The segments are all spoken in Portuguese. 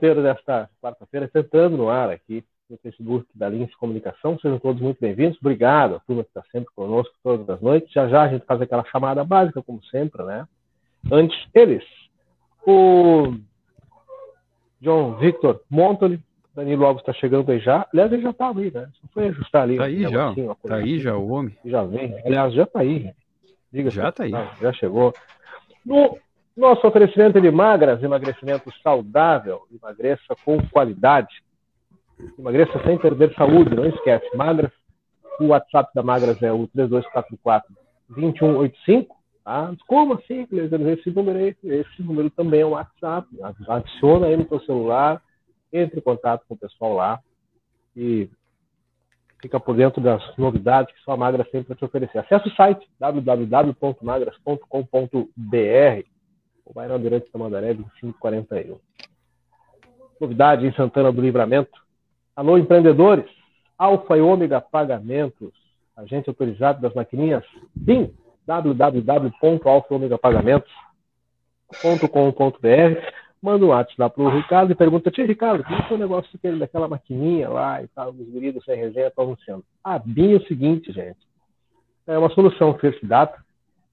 Roteiro desta quarta-feira está entrando no ar aqui no Facebook da Lince Comunicação. Sejam todos muito bem-vindos. Obrigado a turma que está sempre conosco todas as noites. Já já a gente faz aquela chamada básica, como sempre, né? Antes, eles. O John Victor Montoli, Danilo Alves está chegando aí já. Aliás, ele já estava aí, né? Só foi ajustar ali. Tá aí já. Assim, tá aí já o homem. Já vem. Aliás, já está aí. Diga já está aí. Já chegou. No nosso oferecimento de magras, emagrecimento saudável, emagreça com qualidade. Emagreça sem perder saúde, não esquece. Magras, o WhatsApp da Magras é o 3244 2185. Tá? Como assim, Esse número, aí, esse número também é um WhatsApp. Adiciona aí no seu celular, entre em contato com o pessoal lá e fica por dentro das novidades que só a Magra sempre vai te oferecer. Acesse o site www.magras.com.br o Bairro Durante Tamandaré, 2541. Novidade em Santana do Livramento. Alô, empreendedores. Alfa e Ômega Pagamentos. Agente autorizado das maquininhas. Sim, www.alfaomegapagamentos.com.br manda um WhatsApp lá pro Ricardo e pergunta, tia Ricardo, como é o negócio daquela maquininha lá e tal, os guridos sem resenha estão anunciando. Ah, bem o seguinte, gente. É uma solução First Data,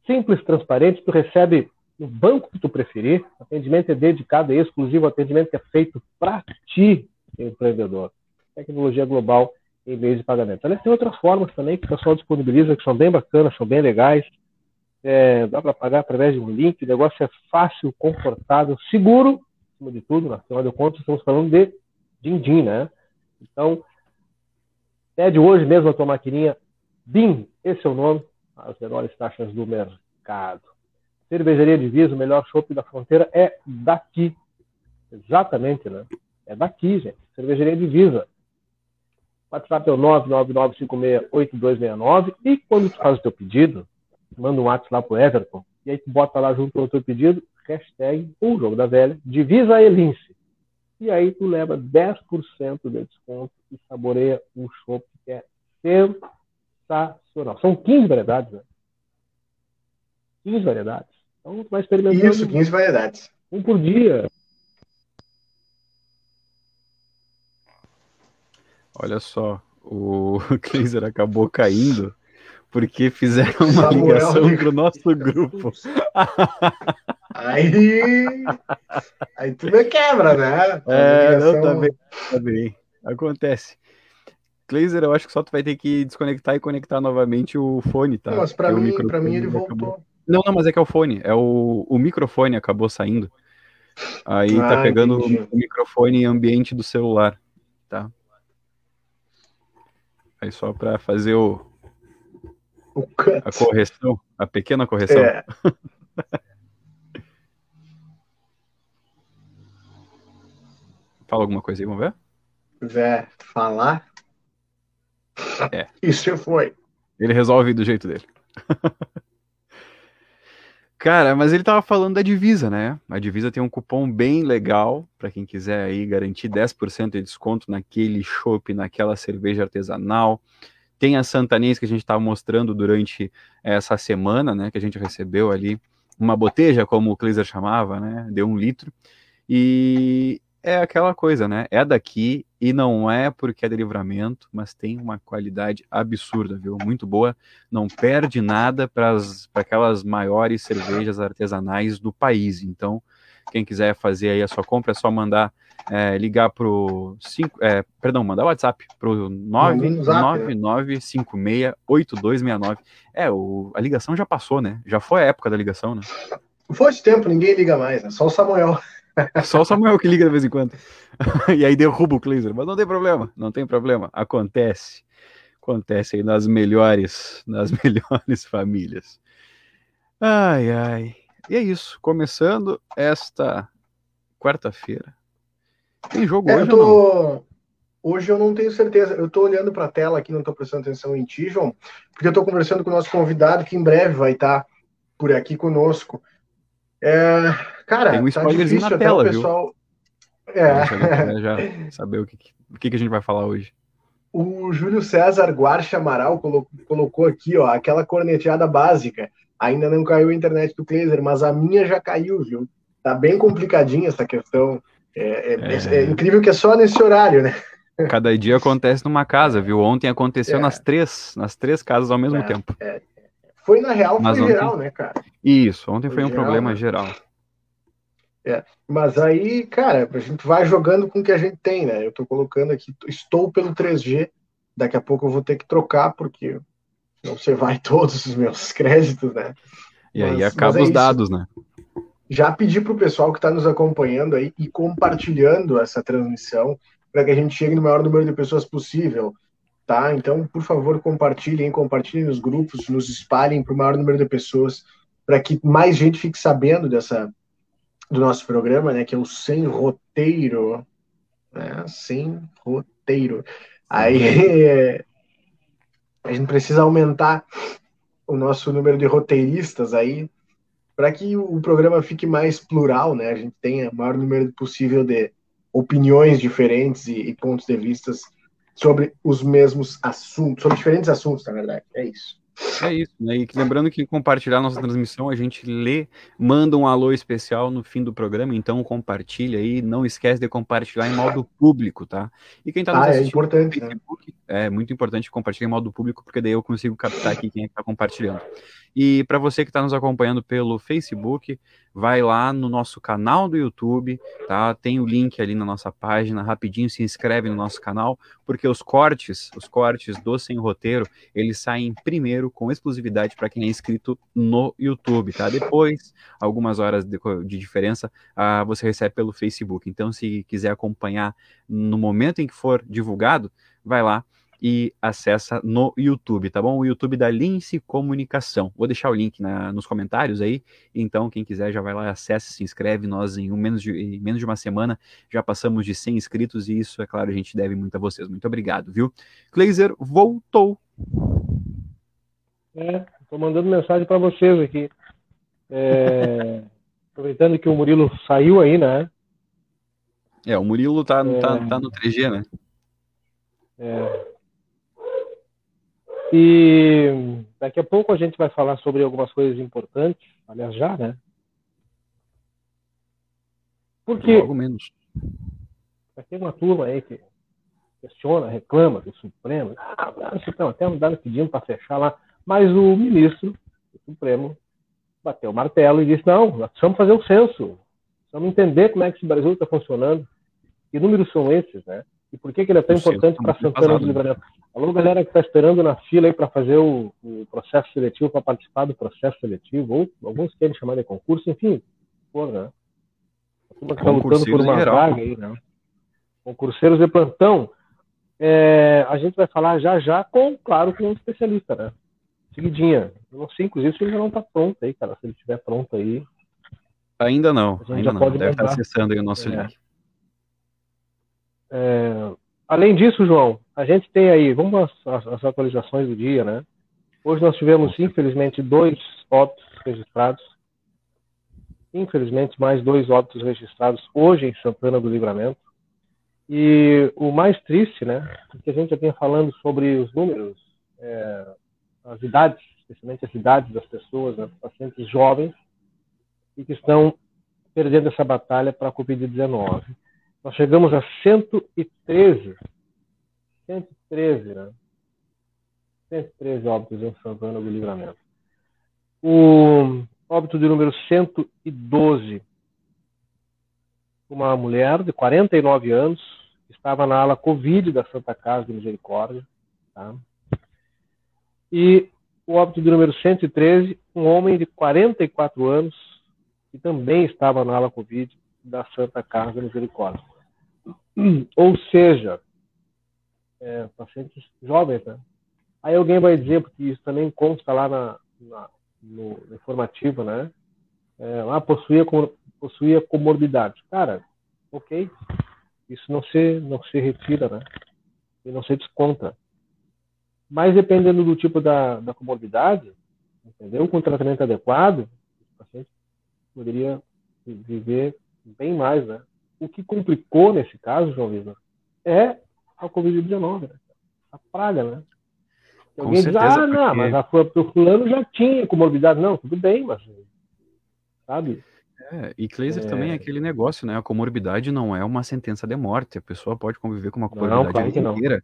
simples, transparente, tu recebe no banco que tu preferir, atendimento é dedicado, é exclusivo, atendimento é feito para ti, empreendedor. Tecnologia global em meio de pagamento. Aliás, tem outras formas também que o pessoal disponibiliza, que são bem bacanas, são bem legais. É, dá para pagar através de um link, o negócio é fácil, confortável, seguro, acima de tudo, afinal de contas, estamos falando de din-din, né? Então, pede hoje mesmo a tua maquininha BIM, esse é o nome, as menores taxas do mercado. Cervejaria Divisa, o melhor shopping da fronteira é daqui. Exatamente, né? É daqui, gente. Cervejaria Divisa. WhatsApp é o 999568269 e quando tu faz o teu pedido, manda um WhatsApp lá pro Everton e aí tu bota lá junto o teu pedido, hashtag o jogo da velha, Divisa Elince. E aí tu leva 10% de desconto e saboreia um chopp que é sensacional. São 15 variedades, né? 15 variedades. Então tu vai experimentando. Isso, 15 variedades. Um por dia. Olha só, o Kleiser acabou caindo porque fizeram uma Samuel ligação para o nosso grupo. Aí, aí tu me quebra, né? É, ligação... não, tá bem, tá bem. Acontece. Kleiser, eu acho que só tu vai ter que desconectar e conectar novamente o fone, tá? Não, mas para mim, pra mim ele voltou. Acabou. Não, não, mas é que é o fone. É o, o microfone acabou saindo. Aí tá ah, tá pegando o, o microfone ambiente do celular, tá? Aí só para fazer o, o a correção, a pequena correção. É. Fala alguma coisa aí, vamos ver? Vé, falar? É. Isso foi. Ele resolve do jeito dele. Cara, mas ele tava falando da divisa, né? A divisa tem um cupom bem legal para quem quiser aí garantir 10% de desconto naquele chopp, naquela cerveja artesanal. Tem a Santanês que a gente estava mostrando durante essa semana, né? Que a gente recebeu ali uma boteja, como o Kleiser chamava, né? Deu um litro. E é aquela coisa, né? É daqui e não é porque é de livramento, mas tem uma qualidade absurda, viu? Muito boa. Não perde nada para aquelas maiores cervejas artesanais do país. Então, quem quiser fazer aí a sua compra, é só mandar é, ligar pro 5, é, perdão, mandar WhatsApp pro 999568269. Né? É, o, a ligação já passou, né? Já foi a época da ligação, né? Foi de tempo, ninguém liga mais, né? Só o Samuel. Só o Samuel que liga de vez em quando. e aí derruba o Kleiser. Mas não tem problema, não tem problema. Acontece. Acontece aí nas melhores, nas melhores famílias. Ai, ai. E é isso. Começando esta quarta-feira. Tem jogo é, hoje eu tô... Hoje eu não tenho certeza. Eu estou olhando para a tela aqui, não estou prestando atenção em ti, João, porque eu estou conversando com o nosso convidado que em breve vai estar por aqui conosco. É, cara, tem um tá spoilerzinho na tela, pessoal... viu? É. Já saber o que, o que a gente vai falar hoje. O Júlio César Guarcha Amaral colocou, aqui, ó, aquela corneteada básica. ainda não caiu a internet do Kleiser, mas a minha já caiu, viu? Tá bem complicadinha essa questão. É, é, é. é incrível que é só nesse horário, né? Cada dia acontece numa casa, viu? Ontem aconteceu é. nas três, nas três casas ao mesmo é, tempo. É. Foi na real, mas foi ontem... geral, né, cara? Isso, ontem foi, foi um geral, problema né? geral. É, mas aí, cara, a gente vai jogando com o que a gente tem, né? Eu tô colocando aqui, estou pelo 3G, daqui a pouco eu vou ter que trocar, porque não você vai todos os meus créditos, né? E mas, aí acaba os dados, né? Já pedi para o pessoal que está nos acompanhando aí e compartilhando essa transmissão para que a gente chegue no maior número de pessoas possível, tá? Então, por favor, compartilhem, compartilhem nos grupos, nos espalhem para o maior número de pessoas, para que mais gente fique sabendo dessa do nosso programa, né? Que é o sem roteiro, né? Sem roteiro. Aí a gente precisa aumentar o nosso número de roteiristas aí para que o programa fique mais plural, né? A gente tenha o maior número possível de opiniões diferentes e, e pontos de vistas sobre os mesmos assuntos, sobre diferentes assuntos, na verdade. É isso. É isso, né? E lembrando que compartilhar nossa transmissão, a gente lê, manda um alô especial no fim do programa, então compartilha aí, não esquece de compartilhar em modo público, tá? E quem tá nos ah, é importante, no Facebook, né? é muito importante compartilhar em modo público, porque daí eu consigo captar aqui quem é está compartilhando. E para você que está nos acompanhando pelo Facebook, vai lá no nosso canal do YouTube, tá? Tem o link ali na nossa página, rapidinho se inscreve no nosso canal, porque os cortes, os cortes do Sem Roteiro, eles saem primeiro com exclusividade para quem é inscrito no YouTube, tá? Depois, algumas horas de, de diferença, uh, você recebe pelo Facebook. Então, se quiser acompanhar no momento em que for divulgado, vai lá e acessa no YouTube, tá bom? O YouTube da Lince Comunicação. Vou deixar o link na, nos comentários aí, então quem quiser já vai lá, acessa, se inscreve. Nós em, um menos, de, em menos de uma semana já passamos de 100 inscritos e isso, é claro, a gente deve muito a vocês. Muito obrigado, viu? Kleiser voltou. É, tô mandando mensagem para vocês aqui. É, aproveitando que o Murilo saiu aí, né? É, o Murilo tá, é, tá, tá no 3G, né? É, e daqui a pouco a gente vai falar sobre algumas coisas importantes, aliás, já, né? Porque. Logo menos. Tem uma turma aí que questiona, reclama do Supremo. Ah, o Supremo até andaram pedindo para fechar lá. Mas o ministro do Supremo bateu o martelo e disse: não, nós precisamos fazer o censo. Precisamos entender como é que esse Brasil está funcionando. Que números são esses, né? E por que, que ele é tão importante para Santana do Livramento? Alô, galera que está esperando na fila aí para fazer o, o, processo seletivo, para participar do processo seletivo, ou alguns querem chamar de concurso, enfim, por, né? A turma que está lutando por uma vaga aí, né? Concurseiros de plantão. É, a gente vai falar já já com, claro, com um especialista, né? Seguidinha. Eu não sei, inclusive, se ele já não está pronto aí, cara. Se ele estiver pronto aí. Ainda não, ainda não. Deve estar acessando aí o nosso é. link. É, além disso, João, a gente tem aí, vamos às, atualizações do dia, né? Hoje nós tivemos, infelizmente, dois óbitos registrados. Infelizmente, mais dois óbitos registrados hoje em Santana do Livramento. E o mais triste, né, que a gente já vinha falando sobre os números, é, as idades, especialmente as idades das pessoas, né, pacientes jovens, e que estão perdendo essa batalha para a Covid-19. Nós chegamos a 113. 113, né? 113 óbitos em Santana do Livramento. O óbito de número 112. Uma mulher de 49 anos estava na ala Covid da Santa Casa de Misericórdia. Tá? E o óbito de número 113, um homem de 44 anos que também estava na ala Covid da Santa Casa Misericórdia. Ou seja, é, pacientes jovens, né? Aí alguém vai dizer, porque isso também consta lá na, na no, informativo, né? É, lá possuía, possuía comorbidade. Cara, ok, isso não se, não se retira, né? E não se desconta. Mas dependendo do tipo da, da comorbidade, entendeu? Com tratamento adequado, o paciente poderia viver bem mais, né? O que complicou nesse caso, João Vitor, é a Covid-19, né? a praga, né? Alguém diz, ah, porque... não, mas a, o fulano já tinha comorbidade. Não, tudo bem, mas sabe? É, e Kleiser é... também é aquele negócio, né? A comorbidade não é uma sentença de morte. A pessoa pode conviver com uma comorbidade não, inteira.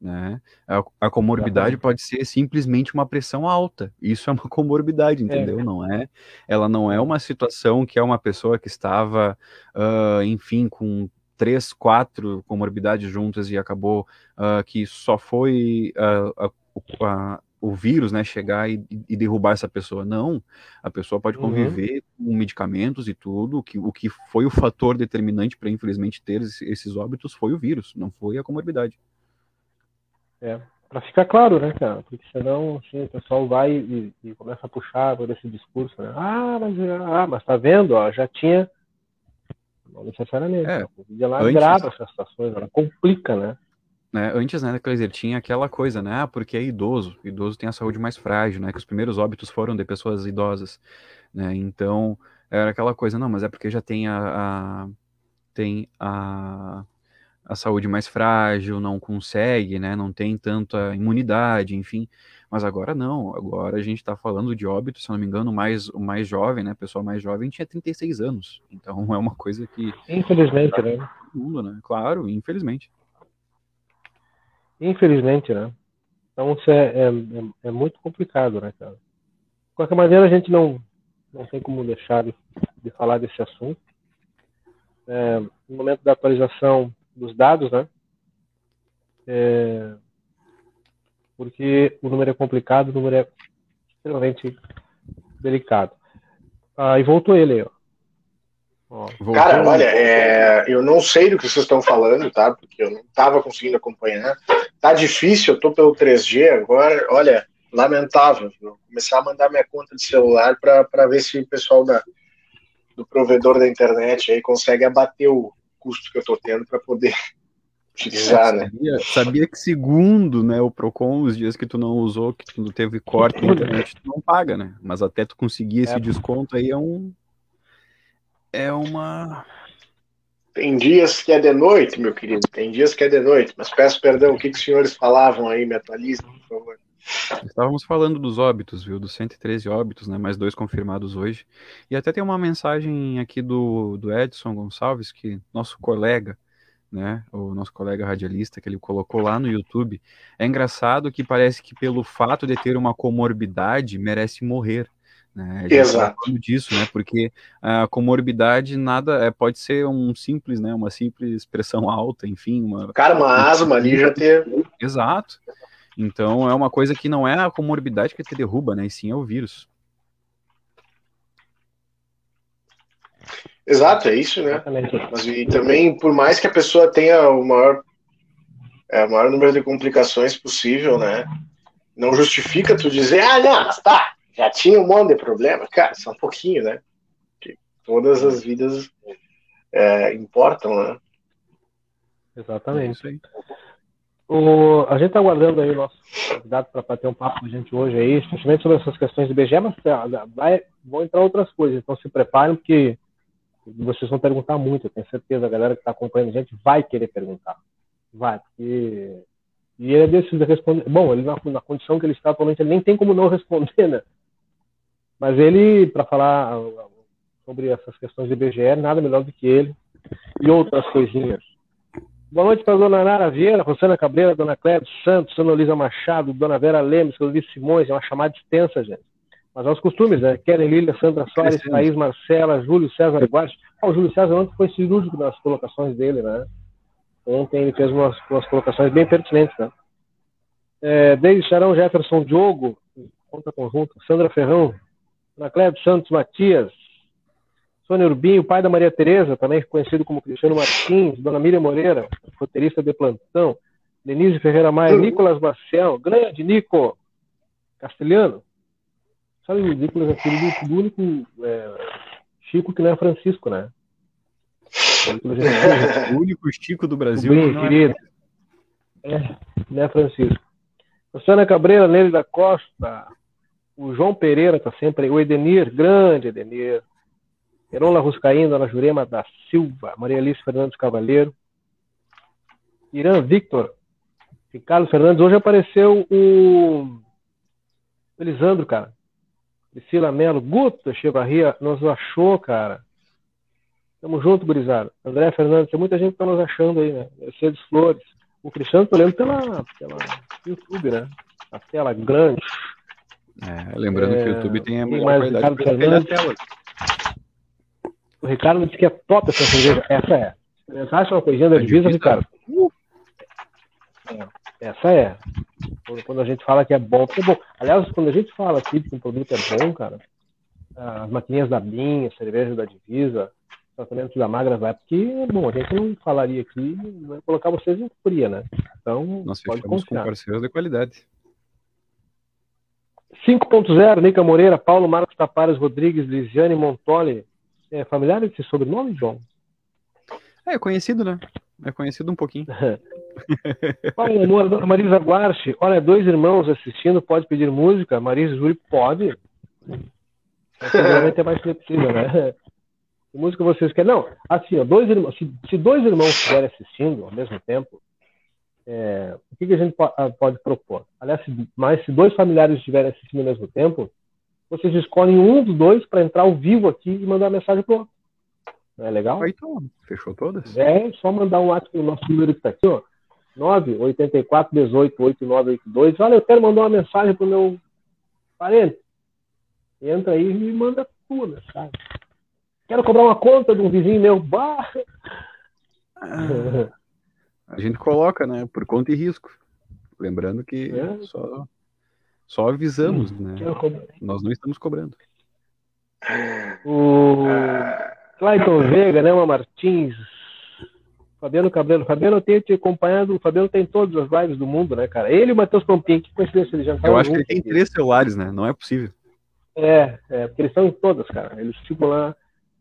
Né? A, a comorbidade pode ser simplesmente uma pressão alta. Isso é uma comorbidade, é. entendeu? É. Não é? Ela não é uma situação que é uma pessoa que estava, uh, enfim, com três, quatro comorbidades juntas e acabou uh, que só foi uh, a, o vírus, né, chegar e, e, derrubar essa pessoa. Não, a pessoa pode uhum. conviver uhum. com medicamentos e tudo. Que, o que foi o fator determinante para, infelizmente, ter esses óbitos foi o vírus, não foi a comorbidade. É, para ficar claro, né, cara? Porque senão assim, o pessoal vai e, e, começa a puxar por esse discurso, né? Ah, mas, ah, mas tá vendo, ó, já tinha. Não necessariamente. É, ela antes... grava essas situações, ela complica, né? né, antes, né, Kleiser, tinha aquela coisa, né, ah, porque é idoso, idoso tem a saúde mais frágil, né, que os primeiros óbitos foram de pessoas idosas, né, então era aquela coisa, não, mas é porque já tem a, a tem a, a saúde mais frágil, não consegue, né, não tem tanta imunidade, enfim, mas agora não, agora a gente está falando de óbito, se não me engano, mais, o mais jovem, né, a pessoa mais jovem tinha 36 anos, então é uma coisa que... Infelizmente, né? Mundo, né, claro, infelizmente. Infelizmente, né? Então isso é, é, é, é, muito complicado, né, cara? De qualquer maneira, a gente não, não tem como deixar de, de falar desse assunto. É, no momento da atualização dos dados, né? É, porque o número é complicado, o número é extremamente delicado. Ah, e voltou ele aí, ó. Cara, olha, é, eu não sei do que vocês estão falando, tá? Porque eu não estava conseguindo acompanhar. Tá difícil, eu tô pelo 3G agora. Olha, lamentável. Vou começar a mandar minha conta de celular para ver se o pessoal da, do provedor da internet aí consegue abater o custo que eu tô tendo para poder utilizar, é, sabia, né? Sabia que segundo, né, o Procon, os dias que tu não usou, que tu teve corte na internet, tu não paga, né? Mas até tu conseguir esse é. desconto aí é um é uma. Tem dias que é de noite, meu querido. Tem dias que é de noite. Mas peço perdão, o que, que os senhores falavam aí? Me atualizem, por favor. Estávamos falando dos óbitos, viu? Dos 113 óbitos, né? Mais dois confirmados hoje. E até tem uma mensagem aqui do, do Edson Gonçalves, que nosso colega, né? O nosso colega radialista, que ele colocou lá no YouTube. É engraçado que parece que pelo fato de ter uma comorbidade merece morrer. Né? Exato. Tá disso, né? Porque a comorbidade nada é, pode ser um simples, né? Uma simples pressão alta, enfim, uma. Cara, uma asma ali já ter. Exato. Então é uma coisa que não é a comorbidade que te derruba, né? E sim é o vírus. Exato, é isso, né? Mas e também, por mais que a pessoa tenha o maior, é, o maior número de complicações possível, né? Não justifica tu dizer, ah, não, mas tá, já tinha um monte de problema, cara, só um pouquinho, né? Que todas as vidas é, importam, né? Exatamente. O, a gente está aguardando aí o nosso convidado para bater um papo com a gente hoje aí, especialmente sobre essas questões de BGE, mas ah, vai, vão entrar outras coisas, então se preparem, porque vocês vão perguntar muito, eu tenho certeza, a galera que está acompanhando a gente vai querer perguntar. Vai, porque. E ele é desses de responder. Bom, ele na, na condição que ele está atualmente, ele nem tem como não responder, né? Mas ele, para falar sobre essas questões de IBGE, nada melhor do que ele e outras coisinhas. Boa noite para a dona Nara Vieira, Rosana Cabreira, dona Cléber Santos, dona Luísa Machado, dona Vera Lemes, Luiz Simões, é uma chamada extensa, gente. Mas aos costumes, né? Keren Lília, Sandra Soares, Thaís Marcela, Júlio César Guardi. Ah, o Júlio César ontem foi cirúrgico nas colocações dele, né? Ontem ele fez umas, umas colocações bem pertinentes, né? É, Deise Charão, Jefferson Diogo, conta conjunto, Sandra Ferrão, Anacleto Santos Matias, Sônia Urbinho, pai da Maria Tereza, também conhecido como Cristiano Martins, Dona Miriam Moreira, roteirista de plantão, Denise Ferreira Maia. Nicolas Marcel, grande Nico, castelhano. Sabe, o Nicolas é filho do, único é, Chico que não é Francisco, né? É o único Chico do Brasil. Bem, é querido. É... é, não é Francisco. Luciana Cabreira, Nele da Costa, o João Pereira está sempre aí. O Edenir, grande Edenir. Herola Ruscaim, Dona Jurema da Silva. Maria Alice Fernandes Cavaleiro. Irã Victor. Ricardo Fernandes, hoje apareceu o Elisandro, cara. Priscila Melo, Guto Echevarria, nos achou, cara. Tamo junto, gurizada. André Fernandes, tem muita gente que tá nos achando aí, né? Mercedes Flores. O Cristiano, tô lendo pela, pela YouTube, né? A tela grande. É, lembrando é, que o YouTube tem a melhor qualidade Ricardo tela. O Ricardo disse que é top essa cerveja. Essa é. Você acha uma coisinha da divisa, Ricardo? Uh. É, essa é. Quando a gente fala que é bom, é bom. Aliás, quando a gente fala aqui que um produto é bom, cara, as maquininhas da Binha, cerveja da Divisa, tratamento da Magra vai, porque, bom, a gente não falaria aqui, vai colocar vocês em fria, né? Então, Nós pode confiar. com parceiros de qualidade. 5.0, Nica Moreira, Paulo Marcos Tapares Rodrigues, Lisiane Montoli. É familiar esse sobrenome, João? É, conhecido, né? É conhecido um pouquinho. Amor, Marisa Guarche, olha, dois irmãos assistindo, pode pedir música? Marisa e Júlio, pode. Seguramente é mais flexível, né? Que música vocês querem? Não, assim, ó, dois irmãos, se, se dois irmãos estiverem assistindo ao mesmo tempo, é, o que, que a gente pode, ah, pode propor? Aliás, se, mas se dois familiares estiverem assistindo ao mesmo tempo, vocês escolhem um dos dois para entrar ao vivo aqui e mandar mensagem pro outro. Não é legal? Aí, então, fechou todas? É, só mandar um WhatsApp no nosso número que está aqui, ó. 984 18 8982. Olha, eu quero mandar uma mensagem pro meu parente. Entra aí e me manda tua mensagem. Quero cobrar uma conta de um vizinho meu. Bah. Ah, a gente coloca, né? Por conta e risco. Lembrando que é. só, só avisamos, hum, né? Nós não estamos cobrando. O Clayton Vega, né? Uma Martins. Fabiano Cabreiro. Fabiano, eu tenho te acompanhado. O Fabiano tem todas as lives do mundo, né, cara? Ele e o Matheus Pompinho, que coincidência, ele já Eu acho que ele tem três celulares, né? Não é possível. É, é, porque eles estão em todas, cara. Eles ficam lá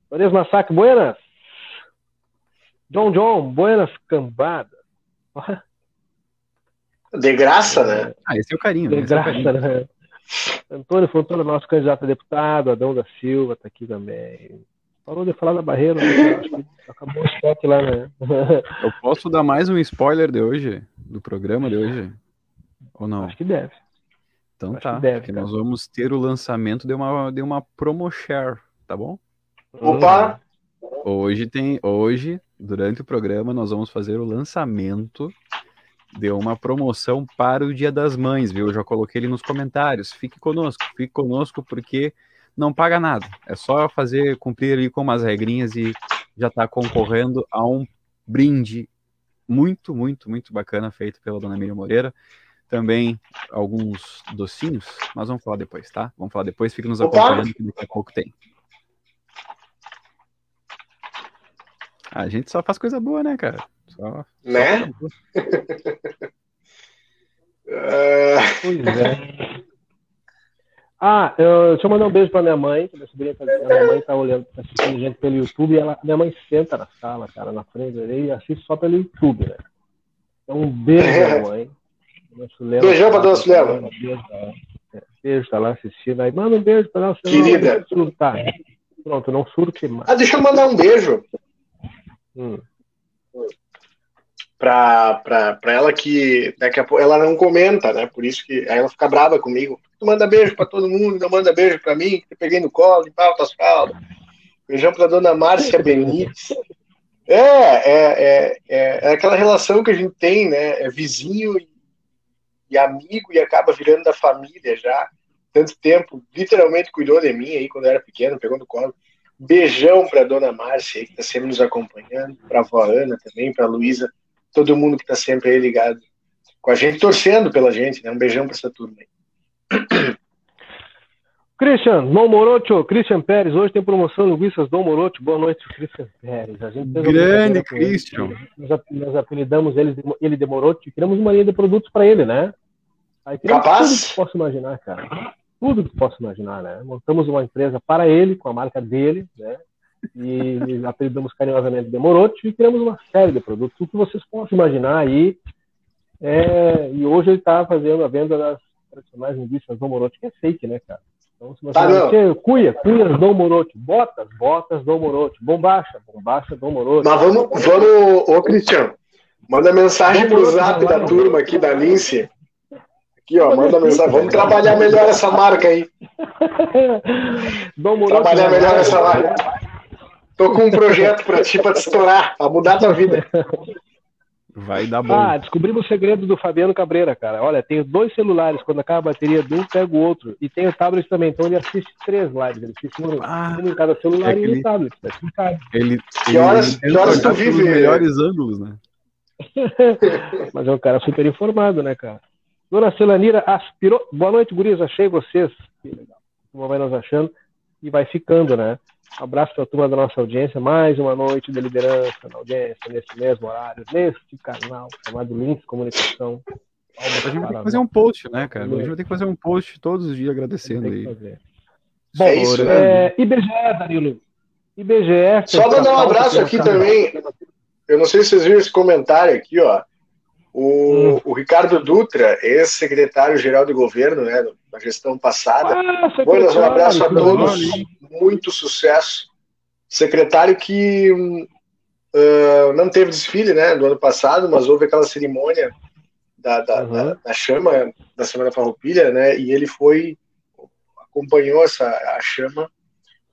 Vanessa Massac, buenas. John John, buenas cambada. De graça, né? Ah, esse é o carinho. De né? graça, é carinho. né? Antônio Fontana, nosso candidato a deputado, Adão da Silva está aqui também. Parou de falar da barreira, né? acabou o estoque lá, né? Eu posso dar mais um spoiler de hoje, do programa de hoje? Ou não? Acho que deve. Então Acho tá, deve, porque nós vamos ter o lançamento de uma, de uma promo share, tá bom? Opa! Hoje tem, hoje, durante o programa, nós vamos fazer o lançamento de uma promoção para o Dia das Mães, viu? Eu já coloquei ele nos comentários. Fique conosco, fique conosco porque não paga nada. É só fazer cumprir ali com umas regrinhas e já está concorrendo a um brinde muito, muito, muito bacana feito pela dona Miriam Moreira. Também alguns docinhos, mas vamos falar depois, tá? Vamos falar depois, fique nos acompanhando que daqui a pouco tem. A gente só faz coisa boa, né, cara? Só, né? Só pois é. Ah, eu, deixa eu mandar um beijo pra minha mãe, que minha sobrinha tá, minha mãe tá olhando, tá assistindo gente pelo YouTube, e ela, minha mãe senta na sala, cara, na frente e assiste só pelo YouTube, né? Então, um beijo minha mãe. Beijão pra dona Sulema. Beijo, beijo, tá lá assistindo. Aí manda um beijo pra ela. Querida. Tá. Pronto, não surte mais. Ah, deixa eu mandar um beijo. Hum. Pra ela que daqui a pouco ela não comenta, né? Por isso que aí ela fica brava comigo. Tu manda beijo pra todo mundo, não manda beijo pra mim, que peguei no colo e tal, tuas fraldas. Beijão pra dona Márcia Benites. É, é, é, é, é, aquela relação que a gente tem, né? É vizinho e, e amigo e acaba virando da família já. Tanto tempo, literalmente cuidou de mim aí quando eu era pequeno, pegou no colo. Beijão para dona Márcia, que está sempre nos acompanhando, para a vó Ana também, para Luísa, todo mundo que está sempre aí ligado com a gente, torcendo pela gente, né? Um beijão para essa turma aí. Christian, Dom Morocho, Christian Pérez, hoje tem promoção linguiças Dom Morocho, boa noite, Christian Pérez. A gente Grande Christian. Nós, nós apelidamos ele, ele de Morocho e criamos uma linha de produtos para ele, né? Aí Capaz? Tudo que posso imaginar, cara tudo que posso imaginar, né? Montamos uma empresa para ele, com a marca dele, né? E apelidamos carinhosamente Demorote e criamos uma série de produtos, tudo que vocês possam imaginar aí. É, e hoje ele está fazendo a venda das tradicionais linguiças Domorote, que é fake, né, cara? Então, se você tá não. cuia, cuias Domorote, botas, botas Domorote, bombacha, bombacha Domorote. Mas vamos, vamos, ô Cristiano, Manda mensagem pro zap da turma aqui da Lince. Aqui, ó, manda mensagem. Vamos trabalhar melhor essa marca aí. trabalhar melhor essa marca. Tô com um projeto para ti, para te estourar, para mudar a tua vida. Vai dar bom. Ah, descobrimos o segredo do Fabiano Cabreira, cara. Olha, tenho dois celulares. Quando acaba a bateria de um, pego o outro. E tem o tablet também. Então ele assiste três lives. Ele assiste um, ah, um em cada celular é e ele, tablet. Tá ele, que horas, ele, que horas tu vive? Os melhores ângulos, né? Mas é um cara super informado, né, cara? Dona Celanira aspirou. Boa noite, gurias. Achei vocês. Que legal. Como vai nos achando? E vai ficando, né? Abraço para a turma da nossa audiência. Mais uma noite de liderança na audiência, nesse mesmo horário, neste canal chamado Links Comunicação. A gente vai ter que fazer um post, né, cara? A gente vai ter que fazer um post todos os dias agradecendo aí. Bom, é isso, né? é, IBGE, Danilo. IBGE. Só mandar um abraço aqui também. Eu não sei se vocês viram esse comentário aqui, ó. O, o Ricardo Dutra, ex-secretário-geral de governo, né, na gestão passada. Ah, Buenas, um abraço a todos, muito sucesso. Secretário que uh, não teve desfile, né, do ano passado, mas houve aquela cerimônia da, da, uhum. da, da chama da Semana Farroupilha, né, e ele foi, acompanhou essa, a chama,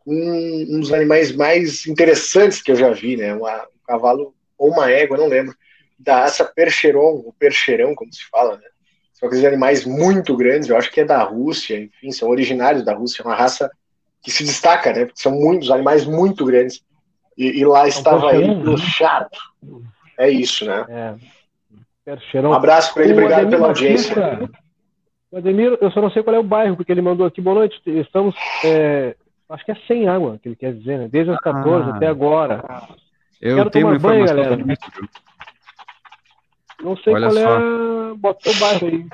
um, um dos animais mais interessantes que eu já vi, né, uma, um cavalo ou uma égua, não lembro, da raça Percheron, o Percherão, como se fala, né? São aqueles animais muito grandes, eu acho que é da Rússia, enfim, são originários da Rússia, é uma raça que se destaca, né? Porque são muitos animais muito grandes. E, e lá estava ele no chato. É isso, né? É. Percherão. Um abraço para ele, obrigado pela audiência. Ademir, eu só não sei qual é o bairro, porque ele mandou aqui, boa noite, estamos, é, acho que é sem água, que ele quer dizer, né? Desde as 14 ah, até agora. Eu Quero tenho tomar banho, galera. Não sei Olha qual é só. é. Bota o bairro aí.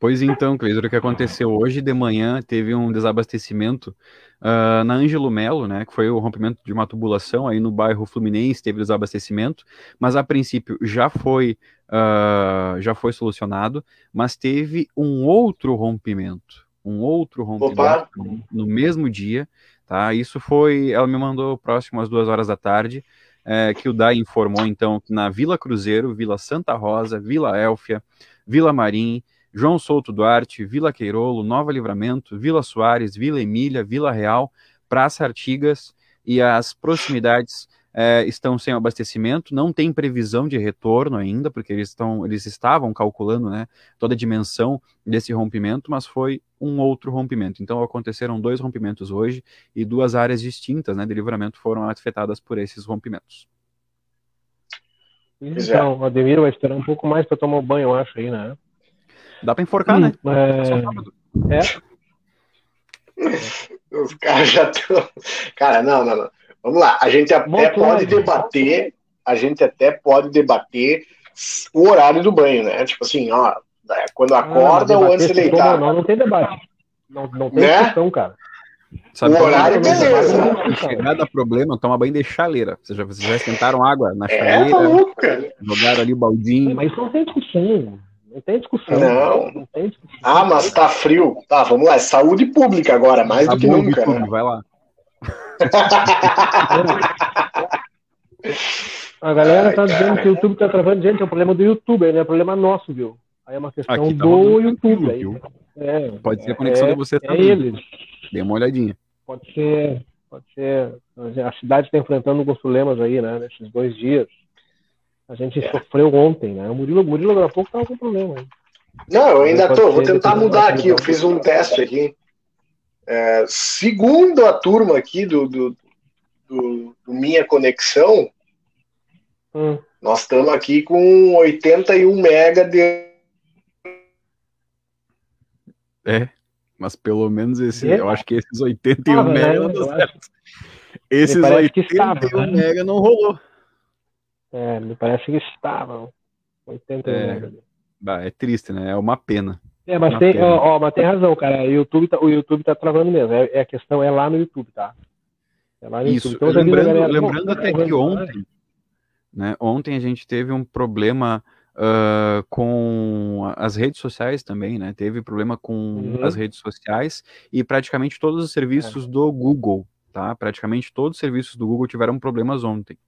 Pois então, Cleiser, o que aconteceu hoje de manhã teve um desabastecimento uh, na Ângelo Melo, né, que foi o rompimento de uma tubulação aí no bairro Fluminense, teve desabastecimento, mas a princípio já foi uh, já foi solucionado, mas teve um outro rompimento, um outro rompimento Opa. no mesmo dia, tá? Isso foi, ela me mandou próximo às duas horas da tarde é, que o DAI informou, então, que na Vila Cruzeiro, Vila Santa Rosa, Vila Élfia, Vila Marim, João Souto Duarte, Vila Queirolo, Nova Livramento, Vila Soares, Vila Emília, Vila Real, Praça Artigas e as proximidades é, estão sem abastecimento, não tem previsão de retorno ainda, porque eles, estão, eles estavam calculando né, toda a dimensão desse rompimento, mas foi um outro rompimento. Então aconteceram dois rompimentos hoje e duas áreas distintas né, de livramento foram afetadas por esses rompimentos. Então, o Ademir vai esperar um pouco mais para tomar o banho, eu acho, aí, né? Dá para enforcar, hum, né? É... é. Os caras já estão. Cara, não, não, não. Vamos lá, a gente até pode debater, a gente até pode debater o horário do banho, né? Tipo assim, ó, é, quando ah, acorda ah, ou antes de deitar. Não, não tem debate. Não, não tem né? discussão, cara. Sabe o horário, beleza. Chegar dá problema, toma banho de chaleira. Vocês já, vocês já esquentaram água na é, chaleira? É, jogaram ali o baldinho. Mas isso não tem discussão. Não tem discussão. Não. não tem discussão. Ah, mas tá frio. Tá, vamos lá. É saúde pública agora, mais tá do que nunca. Né? Vai lá. A galera tá dizendo que o YouTube tá travando. Gente, é um problema do YouTube, não é problema nosso, viu? Aí é uma questão Aqui, tá do YouTube. Aí, é, pode ser a conexão é, de você é também. eles. Dê uma olhadinha. Pode ser, pode ser. A cidade está enfrentando alguns problemas aí, né? Nesses dois dias. A gente é. sofreu ontem, né? O Murilo, Murilo agora há pouco tava com problema. Hein? Não, eu ainda tô. Vou tentar mudar aqui. Eu fiz um teste aqui. É, segundo a turma aqui do, do, do, do Minha Conexão, hum. nós estamos aqui com 81 mega de. É, mas pelo menos esse, é? eu acho que esses 81 ah, mega não deu certo. Esses 81 estava, né? mega não rolou. É, me parece que estavam. 81 é, mega. é triste, né? É uma pena. É, mas tem, ó, ó, mas tem razão, cara. O YouTube tá, o YouTube tá travando mesmo. É, é, a questão é lá no YouTube, tá? É lá no Isso. YouTube. Então, lembrando, galera, lembrando até que ontem, né? Ontem a gente teve um problema uh, com as redes sociais também, né? Teve problema com uhum. as redes sociais e praticamente todos os serviços é. do Google, tá? Praticamente todos os serviços do Google tiveram problemas ontem.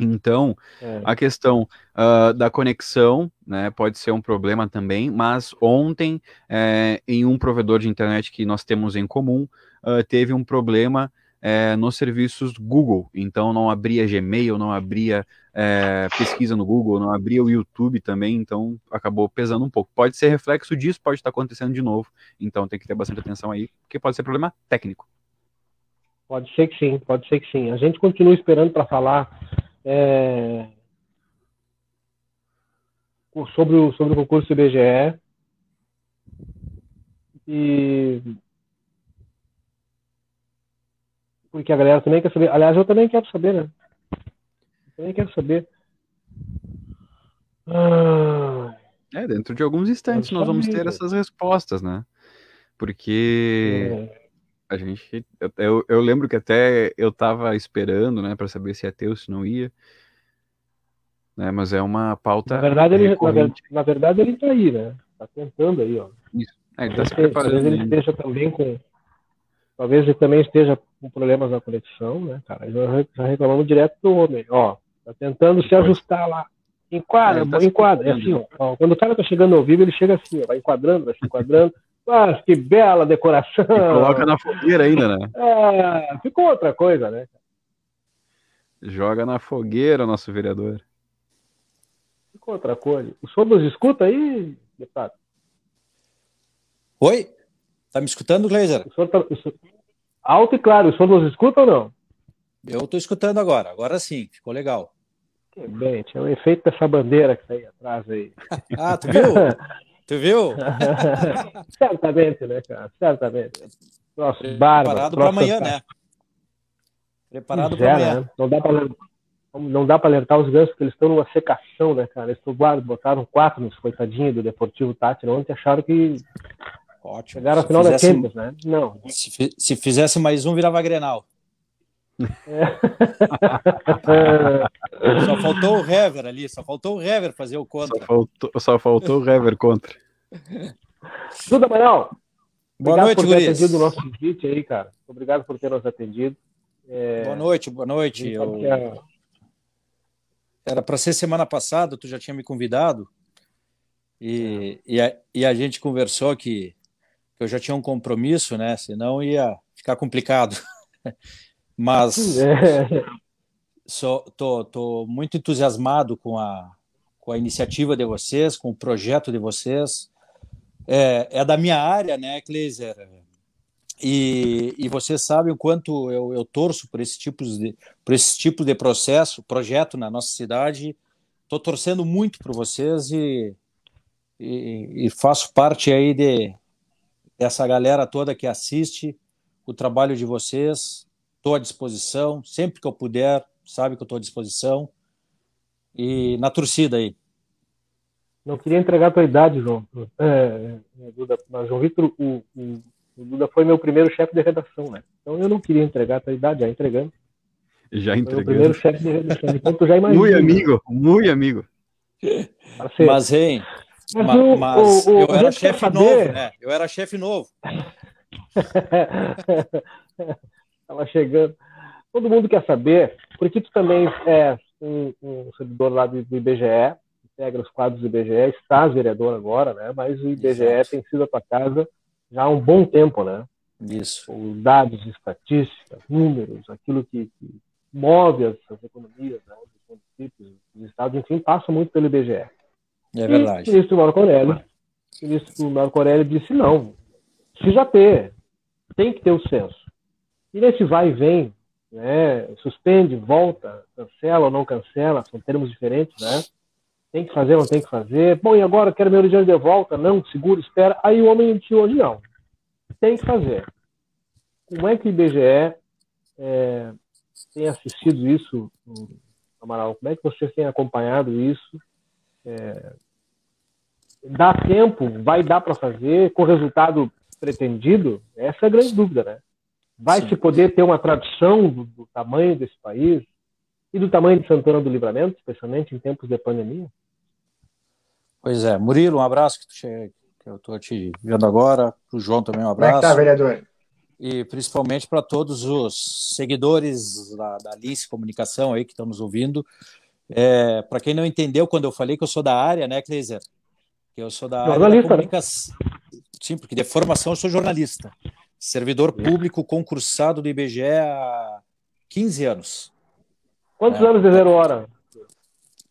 Então, é. a questão uh, da conexão né, pode ser um problema também, mas ontem, é, em um provedor de internet que nós temos em comum, uh, teve um problema é, nos serviços Google. Então, não abria Gmail, não abria é, pesquisa no Google, não abria o YouTube também, então acabou pesando um pouco. Pode ser reflexo disso, pode estar acontecendo de novo, então tem que ter bastante atenção aí, porque pode ser problema técnico. Pode ser que sim, pode ser que sim. A gente continua esperando para falar é, sobre, o, sobre o concurso do IBGE. E porque a galera também quer saber. Aliás, eu também quero saber, né? Eu também quero saber. Ah, é, dentro de alguns instantes nós vamos ter essas respostas, né? Porque é a gente. Eu, eu lembro que até eu tava esperando, né, para saber se ia ter ou se não ia. Né, mas é uma pauta. Na verdade, ele, na, na, verdade, ele tá aí, né? Tá tentando aí, ó. Isso. É, ele tá se preparando. Talvez ele esteja também com. Talvez ele também esteja com problemas na conexão, né, cara? Já, já reclamamos direto do homem. Ó, tá tentando se ajustar lá. Enquadra, é, tá enquadra. É assim, ó, Quando o cara tá chegando ao vivo, ele chega assim, ó, vai enquadrando, vai se enquadrando. Mas que bela decoração! E coloca na fogueira ainda, né? É, ficou outra coisa, né? Joga na fogueira, nosso vereador. Ficou outra coisa. O senhor nos escuta aí, deputado? Oi? Tá me escutando, Gleiser? O senhor tá, o senhor... Alto e claro, o senhor nos escuta ou não? Eu estou escutando agora, agora sim, ficou legal. Que bem, tinha o um efeito dessa bandeira que tá aí atrás aí. ah, tu viu? Tu viu? Certamente, né, cara? Certamente. Nossa, barba. Preparado para amanhã, né? Preparado para amanhã. Né? Não dá para não dá para alertar os gansos porque eles estão numa secação, né, cara? Eles guarda, botaram quatro nos coitadinhos do Deportivo Tátira ontem acharam que Ótimo. chegaram final fizesse, da Champions, né? Não. Se, se fizesse mais um, virava Grenal. É. só faltou o Hever ali, só faltou o Hever fazer o contra. Só faltou, só faltou o Hever contra. Tudo, Amaral. Boa Obrigado noite, por ter Guris. atendido o nosso convite aí, cara. Obrigado por ter nos atendido. É... Boa noite, boa noite. Eu... Era para ser semana passada, tu já tinha me convidado. E, é. e, a, e a gente conversou que, que eu já tinha um compromisso, né? Senão ia ficar complicado. Mas é. sou, tô, tô muito entusiasmado com a, com a iniciativa de vocês, com o projeto de vocês. É, é da minha área, né, Kleiser? E, e vocês sabem o quanto eu, eu torço por esse tipo de por esse tipo de processo, projeto na nossa cidade. Estou torcendo muito por vocês e, e, e, faço parte aí de dessa galera toda que assiste o trabalho de vocês estou à disposição, sempre que eu puder, sabe que eu estou à disposição. E na torcida aí. Não queria entregar a tua idade, João. É, é, Duda, mas João Vitor, o, o, o, Duda foi meu primeiro chefe de redação, né? Então eu não queria entregar a tua idade, já entregando. Já entregando. Foi primeiro chefe de redação. Então tu já imagina. Muito amigo, muito amigo. Mas, hein, mas, ma, mas o, o, eu era chefe novo, né? Eu era chefe novo. Estava chegando. Todo mundo quer saber, porque tu também é um, um servidor lá do, do IBGE, integra os quadros do IBGE, estás vereador agora, né? Mas o IBGE Exato. tem sido a tua casa já há um bom tempo, né? Isso. Os dados, estatísticas, números, aquilo que, que move as, as economias, né? Dos municípios, dos estados, enfim, passa muito pelo IBGE. É verdade. E o ministro Marco Aurélio, o ministro Marco Aurélio disse, não, precisa ter, tem que ter o censo. E nesse vai e vem, né, suspende, volta, cancela ou não cancela, são termos diferentes, né? Tem que fazer, não tem que fazer. Bom, e agora quero meu dinheiro de volta? Não, segura, espera. Aí o homem disse hoje não. Tem que fazer. Como é que o IBGE é, tem assistido isso, Amaral? Como é que vocês têm acompanhado isso? É, dá tempo? Vai dar para fazer com o resultado pretendido? Essa é a grande dúvida, né? Vai Sim. se poder ter uma tradução do, do, tamanho desse país e do tamanho de Santana do Livramento, especialmente em tempos de pandemia? Pois é. Murilo, um abraço que, che... que eu estou te vendo agora. Para o João também um abraço. Como é que tá, vereador? e principalmente para todos os seguidores da, da Lince Comunicação aí que estão nos ouvindo. É, para quem não entendeu, quando eu falei que eu sou da área, né, Kleiser? Que eu sou da jornalista, área da comunicação. Né? Sim, porque de formação eu sou jornalista. Servidor público concursado do IBGE há 15 anos. Quantos é. anos de zero hora?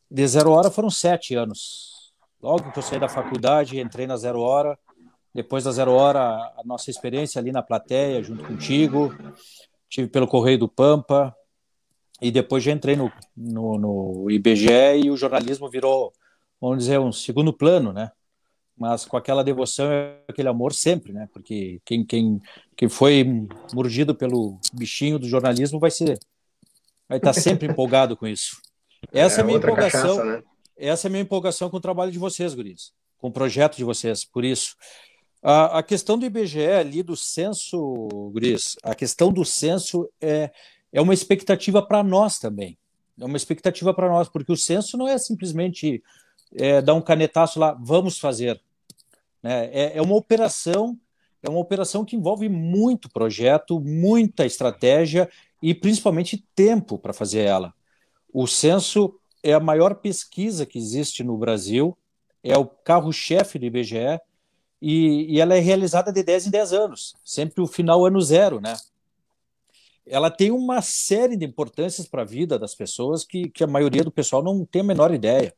De zero hora foram sete anos. Logo que eu saí da faculdade, entrei na zero hora. Depois da zero hora, a nossa experiência ali na plateia, junto contigo. Tive pelo Correio do Pampa. E depois já entrei no, no, no IBGE e o jornalismo virou, vamos dizer, um segundo plano, né? mas com aquela devoção e aquele amor sempre, né? Porque quem, quem, quem foi mordido pelo bichinho do jornalismo vai ser vai estar sempre empolgado com isso. Essa é, é a minha empolgação. Cachaça, né? Essa é a minha empolgação com o trabalho de vocês, guris, com o projeto de vocês. Por isso, a, a questão do IBGE ali do censo, guris, a questão do censo é é uma expectativa para nós também. É uma expectativa para nós, porque o censo não é simplesmente é, dar um canetaço lá, vamos fazer. Né? É, é uma operação, é uma operação que envolve muito projeto, muita estratégia e principalmente tempo para fazer ela. O censo é a maior pesquisa que existe no Brasil, é o carro-chefe do IBGE e, e, ela é realizada de 10 em 10 anos, sempre o final ano zero, né? Ela tem uma série de importâncias para a vida das pessoas que, que a maioria do pessoal não tem a menor ideia,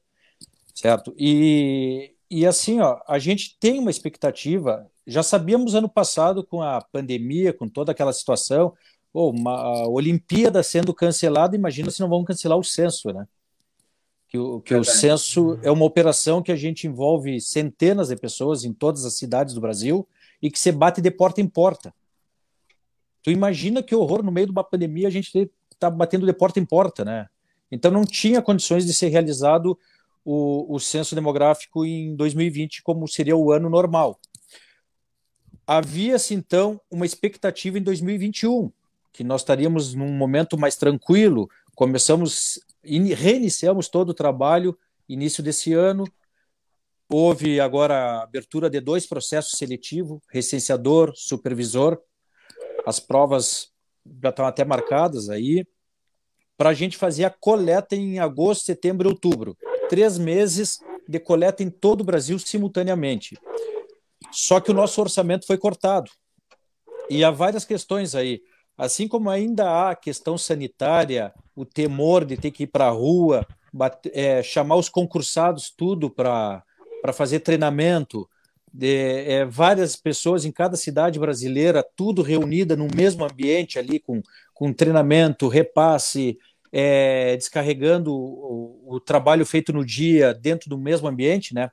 certo? E, e assim, ó, a gente tem uma expectativa. Já sabíamos ano passado com a pandemia, com toda aquela situação, oh, uma a Olimpíada sendo cancelada, imagina se não vão cancelar o censo, né? Que, o, que o censo é uma operação que a gente envolve centenas de pessoas em todas as cidades do Brasil e que se bate de porta em porta. Tu imagina que horror no meio de uma pandemia a gente está batendo de porta em porta, né? Então não tinha condições de ser realizado o, o censo demográfico em 2020, como seria o ano normal. Havia-se, então, uma expectativa em 2021, que nós estaríamos num momento mais tranquilo, começamos, reiniciamos todo o trabalho início desse ano, houve agora a abertura de dois processos seletivos, recenseador, supervisor, as provas já estão até marcadas aí, para a gente fazer a coleta em agosto, setembro e outubro três meses de coleta em todo o Brasil simultaneamente. Só que o nosso orçamento foi cortado. E há várias questões aí. Assim como ainda há a questão sanitária, o temor de ter que ir para a rua, bater, é, chamar os concursados tudo para fazer treinamento, de, é, várias pessoas em cada cidade brasileira, tudo reunida no mesmo ambiente ali, com, com treinamento, repasse, é, descarregando o, o, trabalho feito no dia dentro do mesmo ambiente, né?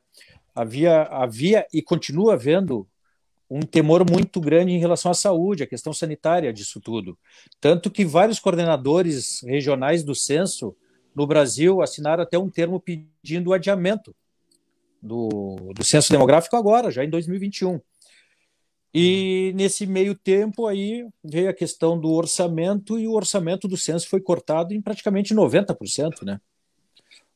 Havia, havia e continua havendo um temor muito grande em relação à saúde, à questão sanitária disso tudo. Tanto que vários coordenadores regionais do censo no Brasil assinaram até um termo pedindo o adiamento do, do censo demográfico agora, já em 2021. E nesse meio tempo aí veio a questão do orçamento e o orçamento do censo foi cortado em praticamente 90%, né?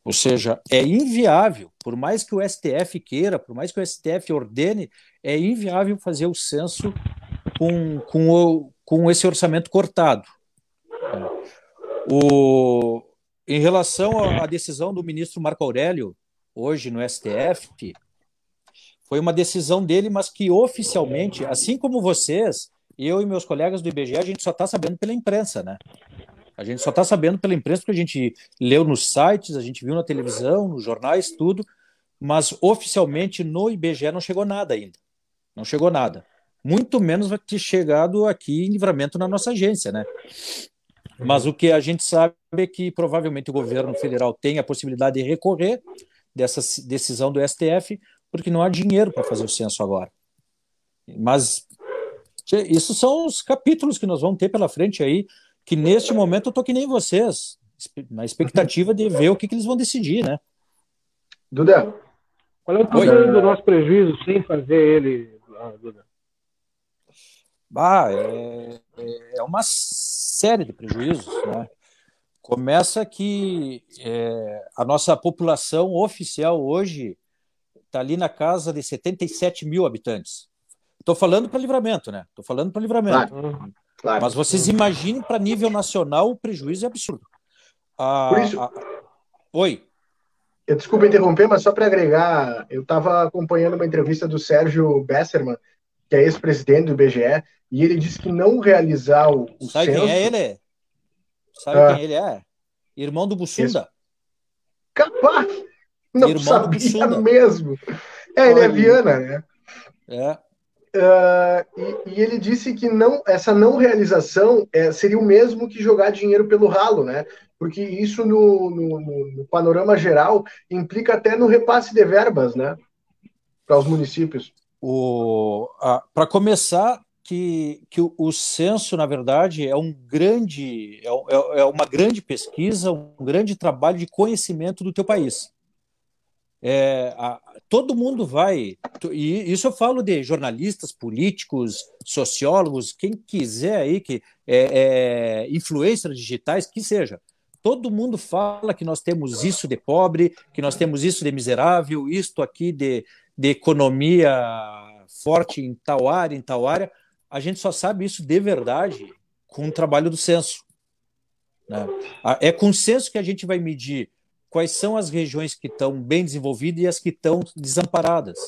Ou seja, é inviável, por mais que o STF queira, por mais que o STF ordene, é inviável fazer o censo com, com, o, com esse orçamento cortado. O, em relação à decisão do ministro Marco Aurélio, hoje no STF, foi uma decisão dele, mas que oficialmente, assim como vocês, eu e meus colegas do IBGE, a gente só está sabendo pela imprensa, né? A gente só está sabendo pela imprensa porque a gente leu nos sites, a gente viu na televisão, nos jornais, tudo, mas oficialmente no IBGE não chegou nada ainda. Não chegou nada. Muito menos vai ter chegado aqui em livramento na nossa agência, né? Mas o que a gente sabe é que provavelmente o governo federal tem a possibilidade de recorrer dessa decisão do STF, porque não há dinheiro para fazer o censo agora. Mas isso são os capítulos que nós vamos ter pela frente aí, que neste momento eu tô que nem vocês, na expectativa de ver o que, que eles vão decidir, né? Duda, qual é o tamanho do nosso prejuízo sem fazer ele, Duda? Ah, é, é uma série de prejuízos, né? Começa que é, a nossa população oficial hoje está ali na casa de 77 mil habitantes. Tô falando para livramento, né? Tô falando para livramento. Claro, claro. Mas vocês imaginem para nível nacional o prejuízo é absurdo. Por isso- ah, Oi. Eu, desculpa interromper, mas só para agregar, eu estava acompanhando uma entrevista do Sérgio Besserman, que é ex-presidente do IBGE, e ele disse que não realizar o, o Sabe censo... quem é ele? Sabe Ah. quem ele é? Irmão do Bussunda. Capaz! Não Irmão sabia mesmo. É, ele é. Viana, né? É. Ah, e, e ele disse que não, essa não realização é, seria o mesmo que jogar dinheiro pelo ralo, né? Porque isso no, no- no- no panorama geral implica até no repasse de verbas, né? Para os municípios. Para começar, que, que o, o censo, na verdade, é um grande, é, é- é uma grande pesquisa, um grande trabalho de conhecimento do teu país. É, a- todo mundo vai, e isso eu falo de jornalistas, políticos, sociólogos, quem quiser aí, que é, é, influencers digitais, que seja. Todo mundo fala que nós temos isso de pobre, que nós temos isso de miserável, isto aqui de, de economia forte em tal área, em tal área. A gente só sabe isso de verdade com o trabalho do censo. né? É com o censo que a gente vai medir quais são as regiões que estão bem desenvolvidas e as que estão desamparadas.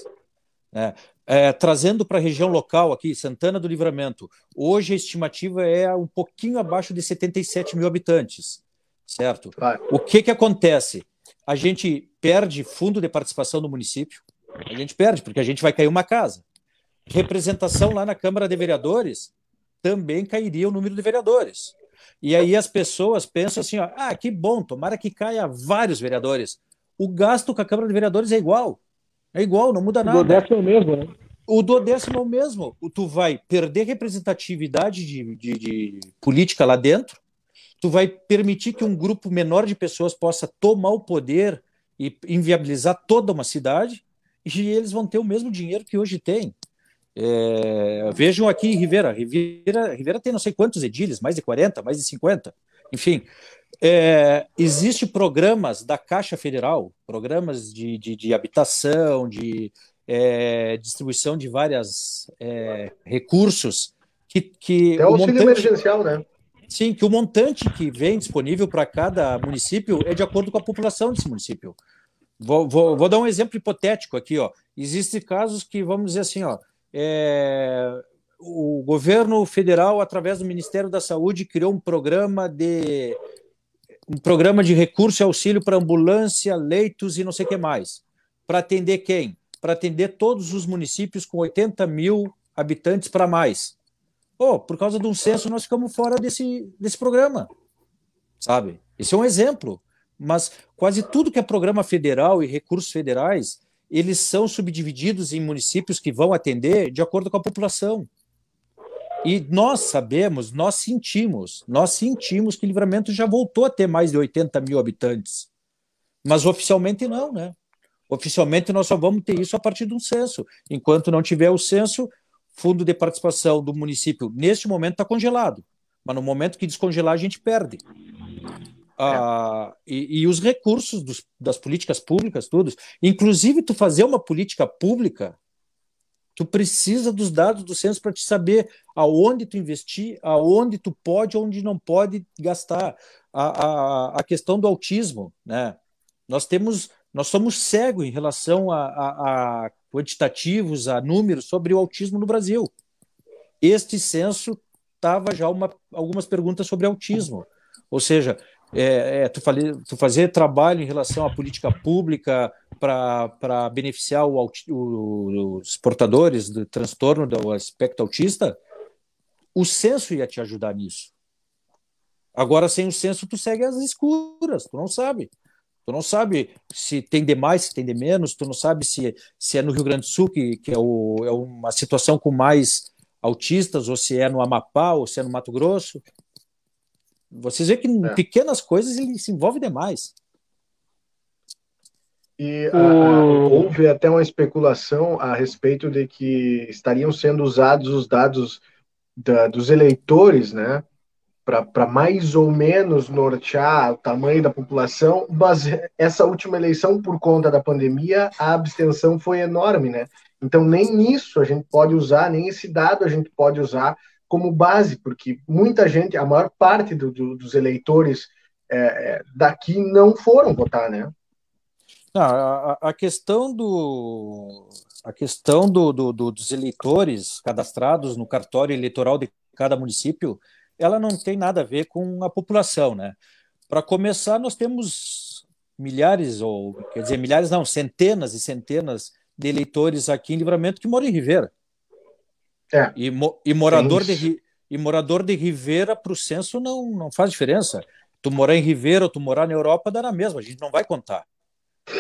né? É, trazendo para a região local aqui, Santana do Livramento, hoje a estimativa é um pouquinho abaixo de 77 mil habitantes, certo? O que, que acontece? A gente perde fundo de participação do município, a gente perde, porque a gente vai cair uma casa. Representação lá na Câmara de Vereadores também cairia o número de vereadores. E aí as pessoas pensam assim: ó, ah, que bom, tomara que caia vários vereadores. O gasto com a Câmara de Vereadores é igual. É igual, não muda O nada. do décimo é o mesmo, né? O do décimo é o mesmo. O- Tu vai perder representatividade de, de- de política lá dentro, tu vai permitir que um grupo menor de pessoas possa tomar o poder e inviabilizar toda uma cidade, e eles vão ter o mesmo dinheiro que hoje tem. É, vejam aqui em Rivera. Rivera. Rivera tem não sei quantos edilhos, mais de 40, mais de 50. Enfim, é, existe programas da Caixa Federal, programas de, de, de habitação, de é, distribuição de vários recursos que, que o o auxílio montante, emergencial, né? sim, que o montante que vem disponível para cada município é de acordo com a população desse município. Vou, vou, vou dar um exemplo hipotético aqui, ó. Existem casos que vamos dizer assim, ó, é, o governo federal, através do Ministério da Saúde, criou um programa de um programa de recurso e auxílio para ambulância, leitos e não sei o que mais. Para atender quem? Para atender todos os municípios com 80 mil habitantes para mais. Oh, por causa de um censo, nós ficamos fora desse, desse programa. Sabe? Esse é um exemplo. Mas quase tudo que é programa federal e recursos federais, eles são subdivididos em municípios que vão atender de acordo com a população. E nós sabemos, nós sentimos, nós sentimos que Livramento já voltou a ter mais de 80 mil habitantes. Mas oficialmente não, né? Oficialmente nós só vamos ter isso a partir de um censo. Enquanto não tiver o censo, fundo de participação do município, neste momento, está congelado. Mas no momento que descongelar, a gente perde. Ah, e, e os recursos dos, das políticas públicas, todos. Inclusive, tu fazer uma política pública, tu precisa dos dados do censo para te saber aonde tu investir, aonde tu pode, onde não pode gastar. A, a, a questão do autismo, né? Nós temos, nós somos cegos em relação a, a, a quantitativos, a números sobre o autismo no Brasil. Este censo tava já uma, algumas perguntas sobre autismo, ou seja, é, é, tu, tu fazer trabalho em relação à política pública para beneficiar o, o, os portadores do transtorno do aspecto autista, o censo ia te ajudar nisso. Agora, sem o censo, tu segue as escuras, tu não sabe. Tu não sabe se tem de mais, se tem de menos, tu não sabe se, se é no Rio Grande do Sul, que, que é, o, é uma situação com mais autistas, ou se é no Amapá, ou se é no Mato Grosso. Vocês veem que em É. pequenas coisas ele se envolve demais. E a- a- houve até uma especulação a respeito de que estariam sendo usados os dados da- dos eleitores, né, para mais ou menos nortear o tamanho da população, mas essa última eleição, por conta da pandemia, a abstenção foi enorme, né? Então, nem nisso a gente pode usar, nem esse dado a gente pode usar como base, porque muita gente, a maior parte do, do, dos eleitores é, é daqui não foram votar, né? Não, a, a questão do a questão do, do, do, dos eleitores cadastrados no cartório eleitoral de cada município, ela não tem nada a ver com a população, né? Para começar, nós temos milhares ou quer dizer milhares não, centenas e centenas de eleitores aqui em Livramento que moram em Ribeira. É. E, e morador de e morador de Ribeira para o censo não não faz diferença. Tu morar em Ribeira ou tu morar na Europa dá na mesma, a gente não vai contar.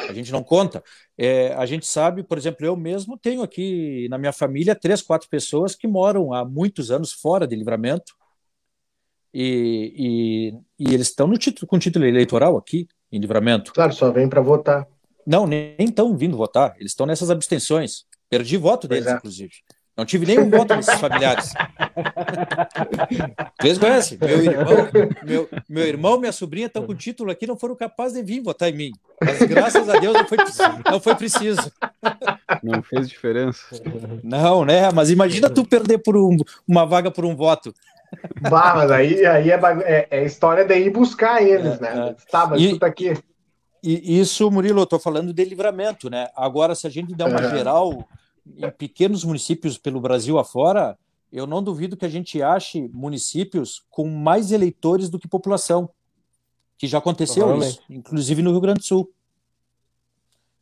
A gente não conta. É, a gente sabe, por exemplo, eu mesmo tenho aqui na minha família três, quatro pessoas que moram há muitos anos fora de livramento e, e, e eles estão no título, com título eleitoral aqui em livramento. Claro, só vem para votar. Não, nem estão vindo votar. Eles estão nessas abstenções. Perdi voto deles, é. inclusive. Não tive nenhum voto desses familiares. Vocês conhecem? Meu irmão, meu, meu irmão, minha sobrinha estão com título aqui, não foram capazes de vir votar em mim. Mas graças a Deus não foi, não foi preciso. Não fez diferença. Não, né? Mas imagina tu perder por um, uma vaga por um voto. Bah, mas aí, aí é, é, é história de ir buscar eles, é, né? É. Tá, mas e, tu tá aqui. E isso, Murilo, eu estou falando de livramento, né? Agora, se a gente der uma geral em pequenos municípios pelo Brasil afora, eu não duvido que a gente ache municípios com mais eleitores do que população, que já aconteceu isso, inclusive no Rio Grande do Sul.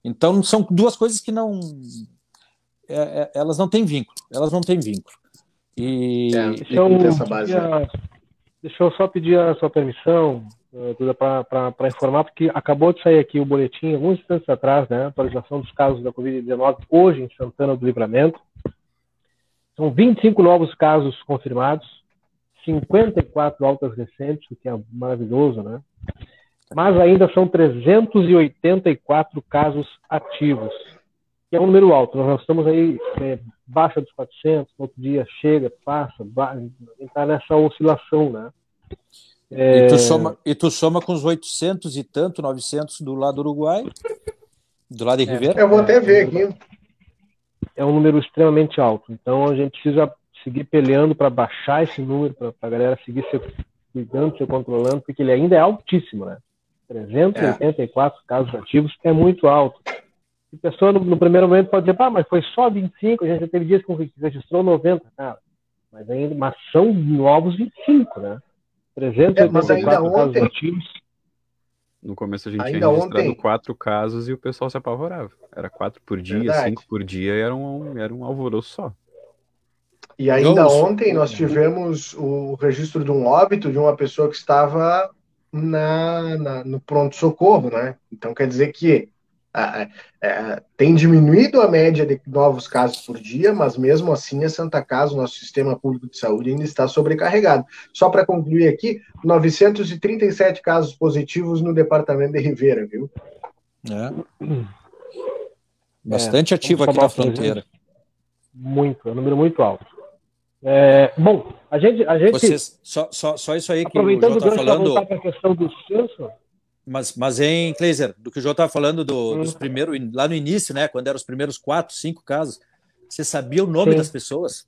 Então são duas coisas que não, é, é, elas não têm vínculo, elas não têm vínculo. E é, deixa, eu, né? deixa eu só pedir a sua permissão, Duda, para informar, porque acabou de sair aqui o boletim, alguns instantes atrás, né, atualização dos casos da Covid-19 hoje em Santana do Livramento. São 25 novos casos confirmados, 54 altas recentes, o que é maravilhoso, né? Mas ainda são 384 casos ativos, que é um número alto. Nós estamos aí é, baixa dos 400, outro dia chega, passa, está nessa oscilação, né? É... E, tu soma, e tu soma com os 800 e tanto, 900 do lado do Uruguai, do lado de é. Ribeira. Eu vou até ver aqui. É um número extremamente alto. Então a gente precisa seguir peleando para baixar esse número, para a galera seguir se cuidando, se controlando, porque ele ainda é altíssimo, né? 384 é. casos ativos é muito alto. a pessoa no, no, primeiro momento pode dizer, ah, mas foi só 25, a gente já teve dias que registrou 90, cara. Mas ainda, mas são novos 25, né? 384 é, mas ainda ontem, ativos. No começo a gente ainda tinha registrado ontem... quatro casos e o pessoal se apavorava. Era quatro por dia, Verdade. cinco por dia e era um, era um alvoroço só. E ainda ontem nós tivemos o registro de um óbito de uma pessoa que estava na, na no pronto-socorro, né? Então quer dizer que é, é, tem diminuído a média de novos casos por dia, mas mesmo assim a Santa Casa, o nosso sistema público de saúde, ainda está sobrecarregado. Só para concluir aqui, 937 casos positivos no departamento de Ribeira, viu? É. Bastante é, ativo aqui na fronteira. Muito, é um número muito alto. É, bom, a gente. A gente Vocês, só, só, só isso aí que o João está falando. A questão do censo, mas, mas em Kleiser, do que o João estava falando do, dos primeiros, lá no início, né? Quando eram os primeiros quatro, cinco casos, você sabia o nome Sim. das pessoas?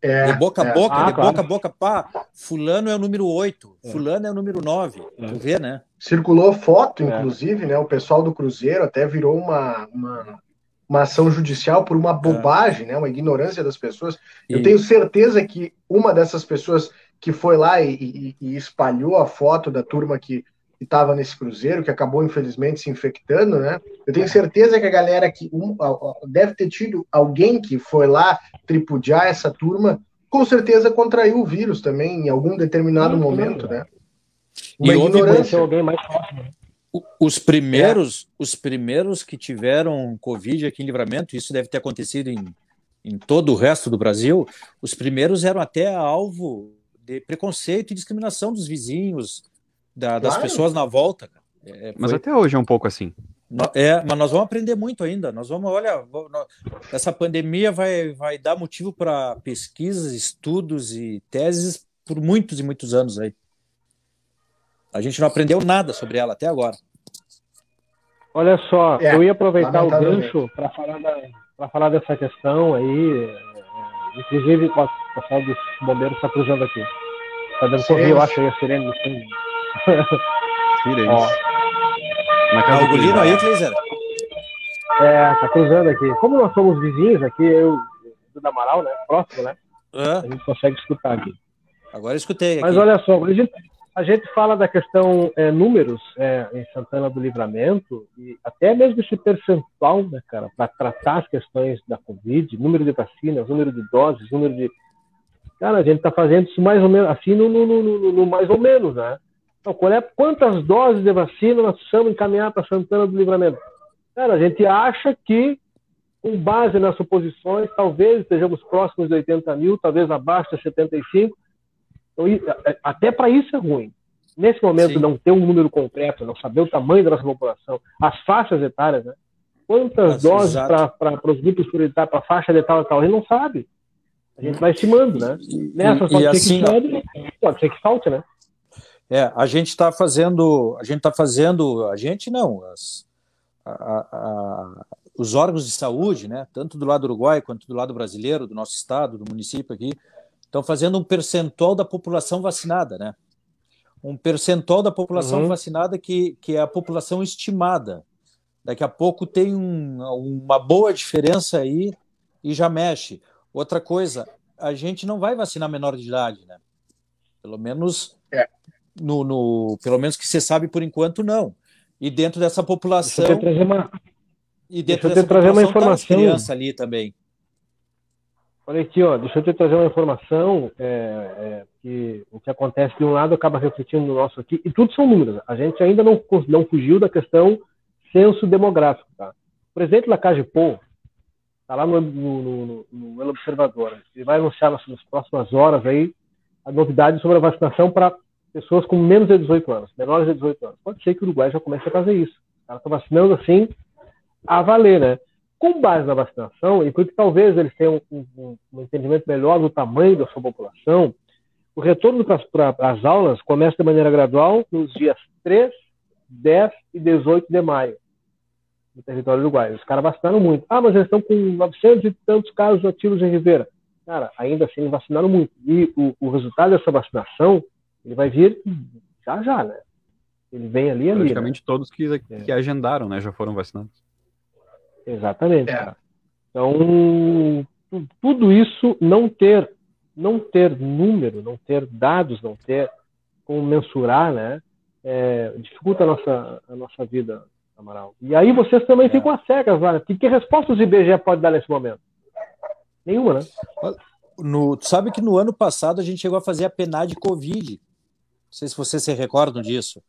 É, de boca a é. boca, ah, de claro. boca a boca, pá, fulano é o número 8, é. fulano é o número 9. É. Tu vê, né? Circulou foto, é. inclusive, né? O pessoal do Cruzeiro até virou uma, uma, uma ação judicial por uma bobagem, né? Uma ignorância das pessoas. E... Eu tenho certeza que uma dessas pessoas que foi lá e, e, e espalhou a foto da turma que que estava nesse cruzeiro, que acabou infelizmente se infectando, né? Eu tenho certeza que a galera que um, deve ter tido alguém que foi lá tripudiar essa turma, com certeza contraiu o vírus também em algum determinado momento, né? Uma e ignorância. alguém mais próximo. Né? Os primeiros, é. os primeiros que tiveram Covid aqui em Livramento, isso deve ter acontecido em, em todo o resto do Brasil, os primeiros eram até alvo de preconceito e discriminação dos vizinhos, da, das claro. pessoas na volta. É, mas até hoje é um pouco assim. É, mas nós vamos aprender muito ainda. Nós vamos, olha, essa pandemia vai, vai dar motivo para pesquisas, estudos e teses por muitos e muitos anos aí. A gente não aprendeu nada sobre ela até agora. Olha só, é, eu ia aproveitar o gancho para falar da, para falar dessa questão aí. É, inclusive, o pessoal dos bombeiros está cruzando aqui. Está dando correr, eu acho, aí a sirene no fundo. Sirene. Na casa do Gulino aí, Cleiser? É, tá cruzando aqui. Como nós somos vizinhos aqui, eu do Amaral, né? Próximo, né? A gente consegue escutar aqui. Agora escutei. Aqui. Mas olha só, a gente, a gente fala da questão é, números é, em Santana do Livramento e até mesmo esse percentual, né, cara, para tratar as questões da Covid, número de vacinas, número de doses, número de. Cara, a gente está fazendo isso mais ou menos assim no, no, no, no mais ou menos, né? Então, qual é, quantas doses de vacina nós precisamos encaminhar para Santana do Livramento? Cara, a gente acha que com base nas suposições, talvez estejamos próximos de 80 mil, talvez abaixo de 75. Então, até para isso é ruim. Nesse momento, Sim. não ter um número concreto, não saber o tamanho da nossa população, as faixas etárias, né? Quantas Nossa, doses para os grupos prioritários, para a faixa de tal e tal, a gente não sabe. A gente vai estimando, né? Nessa e, pode, e ser assim, que pode ser que falte, né? É, a gente está fazendo, a gente está fazendo, a gente não, as, a, a, os órgãos de saúde, né, tanto do lado uruguai quanto do lado brasileiro, do nosso estado, do município aqui, estão fazendo um percentual da população vacinada, né? Um percentual da população uhum. vacinada que, que é a população estimada. Daqui a pouco tem um, uma boa diferença aí e já mexe. Outra coisa, a gente não vai vacinar menor de idade, né? Pelo menos é. No, no, pelo menos que você sabe por enquanto não. E dentro dessa população, e dentro deixa eu te trazer uma tá informação. Tá criança ali também. Olha aqui, ó, deixa eu te trazer uma informação é, é, que o que acontece de um lado acaba refletindo no nosso aqui, e tudo são números. A gente ainda não, não fugiu da questão censo demográfico. Tá? O presidente Lacagepô está lá no, no, no, no, Observador. Ele vai anunciar nas, nas próximas horas aí a novidade sobre a vacinação para pessoas com menos de 18 anos, menores de 18 anos. Pode ser que o Uruguai já comece a fazer isso. Caras estão vacinando assim a valer, né? Com base na vacinação, e porque talvez eles tenham um, um, um entendimento melhor do tamanho da sua população, o retorno para as aulas começa de maneira gradual nos dias 3, 10 e 18 de maio, no território uruguaio. Os caras vacinaram muito. Ah, mas eles estão com 900 e tantos casos ativos em Ribeira. Cara, ainda assim, vacinaram muito. E o, o resultado dessa vacinação, ele vai vir já já, né? Ele vem ali ali. Praticamente né? todos que, que é. agendaram, né, já foram vacinados. Exatamente. É. Então, tudo isso não ter, não ter número, não ter dados, não ter como mensurar, né, é, dificulta a nossa, a nossa vida, Amaral. E aí vocês também é. ficam às cegas lá. Né? Que, que respostas o IBGE pode dar nesse momento? Nenhuma, né? No, sabe que no ano passado a gente chegou a fazer a PNAD Covid. Não sei se vocês se recordam disso.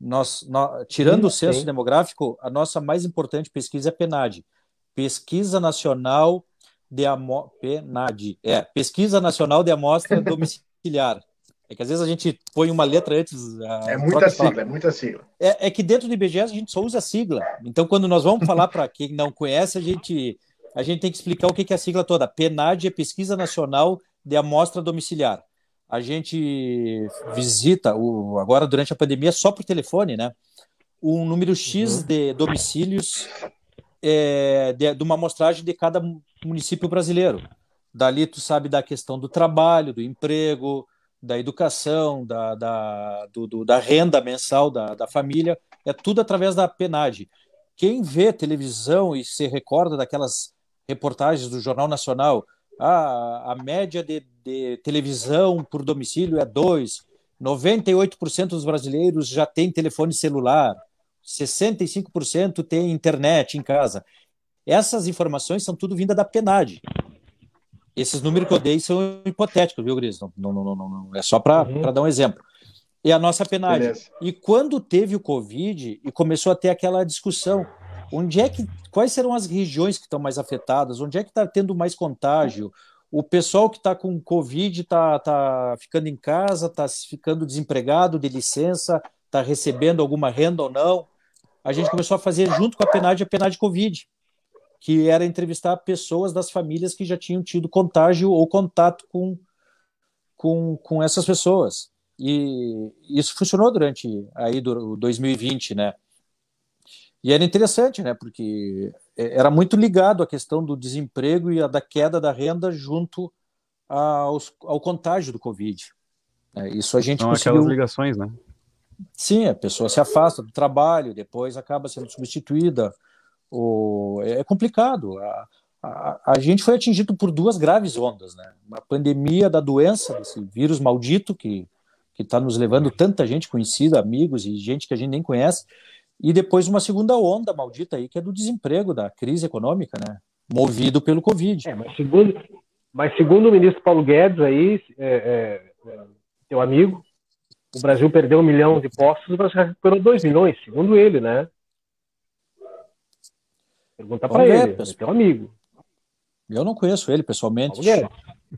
Nós, nós tirando sim, o censo sim. demográfico, a nossa mais importante pesquisa é PNAD, Pesquisa Nacional de Amo... PNAD, é, Pesquisa Nacional de Amostra Domiciliar. É que às vezes a gente põe uma letra antes. É muita sigla, é muita sigla. É, é, que dentro do IBGE a gente só usa sigla. Então, quando nós vamos falar para quem não conhece, a gente, a gente tem que explicar o que é a sigla toda. PNAD é Pesquisa Nacional de Amostra Domiciliar a gente visita, o, agora durante a pandemia, só por telefone, né? Um número X uhum. de domicílios é, de, de, uma amostragem de cada município brasileiro. Dali tu sabe da questão do trabalho, do emprego, da educação, da, da, do, do, da renda mensal da, da família, é tudo através da PNAD. Quem vê televisão e se recorda daquelas reportagens do Jornal Nacional, ah, a média de, de televisão por domicílio é 2, 98% dos brasileiros já têm telefone celular, 65% têm internet em casa. Essas informações são tudo vinda da PNAD. Esses números que eu dei são hipotéticos, viu, Gris? Não, não, não, não, é só para uhum. dar um exemplo. E a nossa PNAD. Beleza. E quando teve o Covid e começou a ter aquela discussão, onde é que quais serão as regiões que estão mais afetadas? Onde é que está tendo mais contágio? O pessoal que está com Covid está tá ficando em casa, está ficando desempregado, de licença, está recebendo alguma renda ou não? A gente começou a fazer junto com a PNAD a PNAD Covid, que era entrevistar pessoas das famílias que já tinham tido contágio ou contato com, com, com essas pessoas. E isso funcionou durante aí do 2020, né? E era interessante, né? Porque era muito ligado à questão do desemprego e a da queda da renda junto aos, ao contágio do Covid. É, isso a gente São conseguiu... aquelas ligações, né? Sim, a pessoa se afasta do trabalho, depois acaba sendo substituída. O... É complicado. A, a, a, gente foi atingido por duas graves ondas, né? Uma pandemia da doença, desse vírus maldito que que está nos levando tanta gente conhecida, amigos e gente que a gente nem conhece, e depois uma segunda onda maldita aí que é do desemprego, da crise econômica, né? Movido pelo Covid. É, mas segundo, mas segundo o ministro Paulo Guedes aí, é, é, é teu amigo, o Brasil perdeu um milhão de postos, mas recuperou dois milhões, segundo ele, né? Pergunta para ele, é teu amigo. Eu não conheço ele pessoalmente.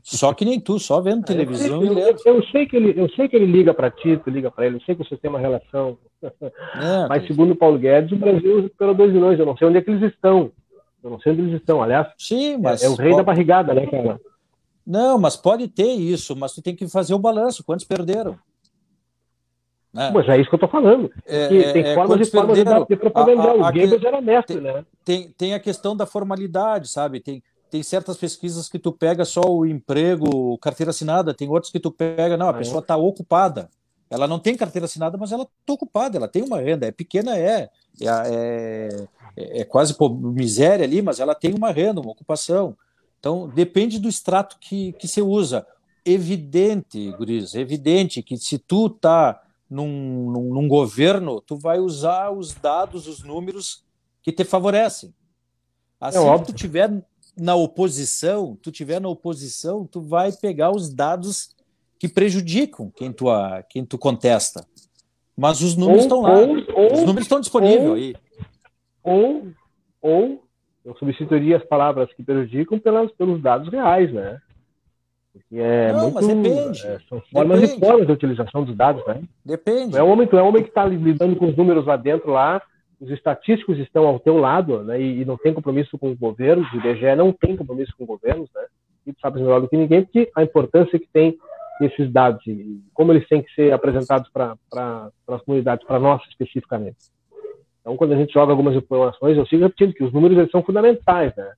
Só que nem tu, só vendo televisão eu, eu, eu, sei que ele, eu sei que ele liga para ti, tu liga para ele, eu sei que vocês têm uma relação. É, mas segundo o Paulo Guedes, o Brasil recuperou dois milhões. Eu não sei onde é que eles estão. Eu não sei onde eles estão. Aliás, Sim, mas é, é o rei pode... da barrigada, né, cara? Não, mas pode ter isso, mas tu tem que fazer o balanço. Quantos perderam? Né? Mas é isso que eu estou falando. É, tem é, formas e formas de, de propagandar. O Goebbels era mestre, tem, né? Tem, tem a questão da formalidade, sabe? Tem, tem certas pesquisas que tu pega só o emprego, carteira assinada, tem outras que tu pega, não, a ah, pessoa está ocupada. Ela não tem carteira assinada, mas ela está ocupada, ela tem uma renda, é pequena, é, é, é, é quase por miséria ali, mas ela tem uma renda, uma ocupação. Então, depende do extrato que, que você usa. Evidente, Guriz, evidente que se tu tá num, num, num governo, tu vai usar os dados, os números que te favorecem. Assim é que tu tiver na oposição, tu tiver na oposição, tu vai pegar os dados que prejudicam quem tu, quem tu contesta. Mas os números ou, estão lá. Ou, os números estão disponíveis aí. Ou, ou eu substituiria as palavras que prejudicam pelas, pelos dados reais, né? Porque é Não, muito, mas depende. É, são formas depende. e formas de utilização dos dados, né? Depende. Tu é homem, tu é homem que está lidando com os números lá dentro lá, os estatísticos estão ao teu lado, né? E, e não tem compromisso com os governos, o IBGE não tem compromisso com governos, né? E tu sabes melhor do que ninguém, porque a importância que tem esses dados e como eles têm que ser apresentados para as comunidades, para nós especificamente. Então, quando a gente joga algumas informações, eu sigo repetindo que os números eles são fundamentais, né?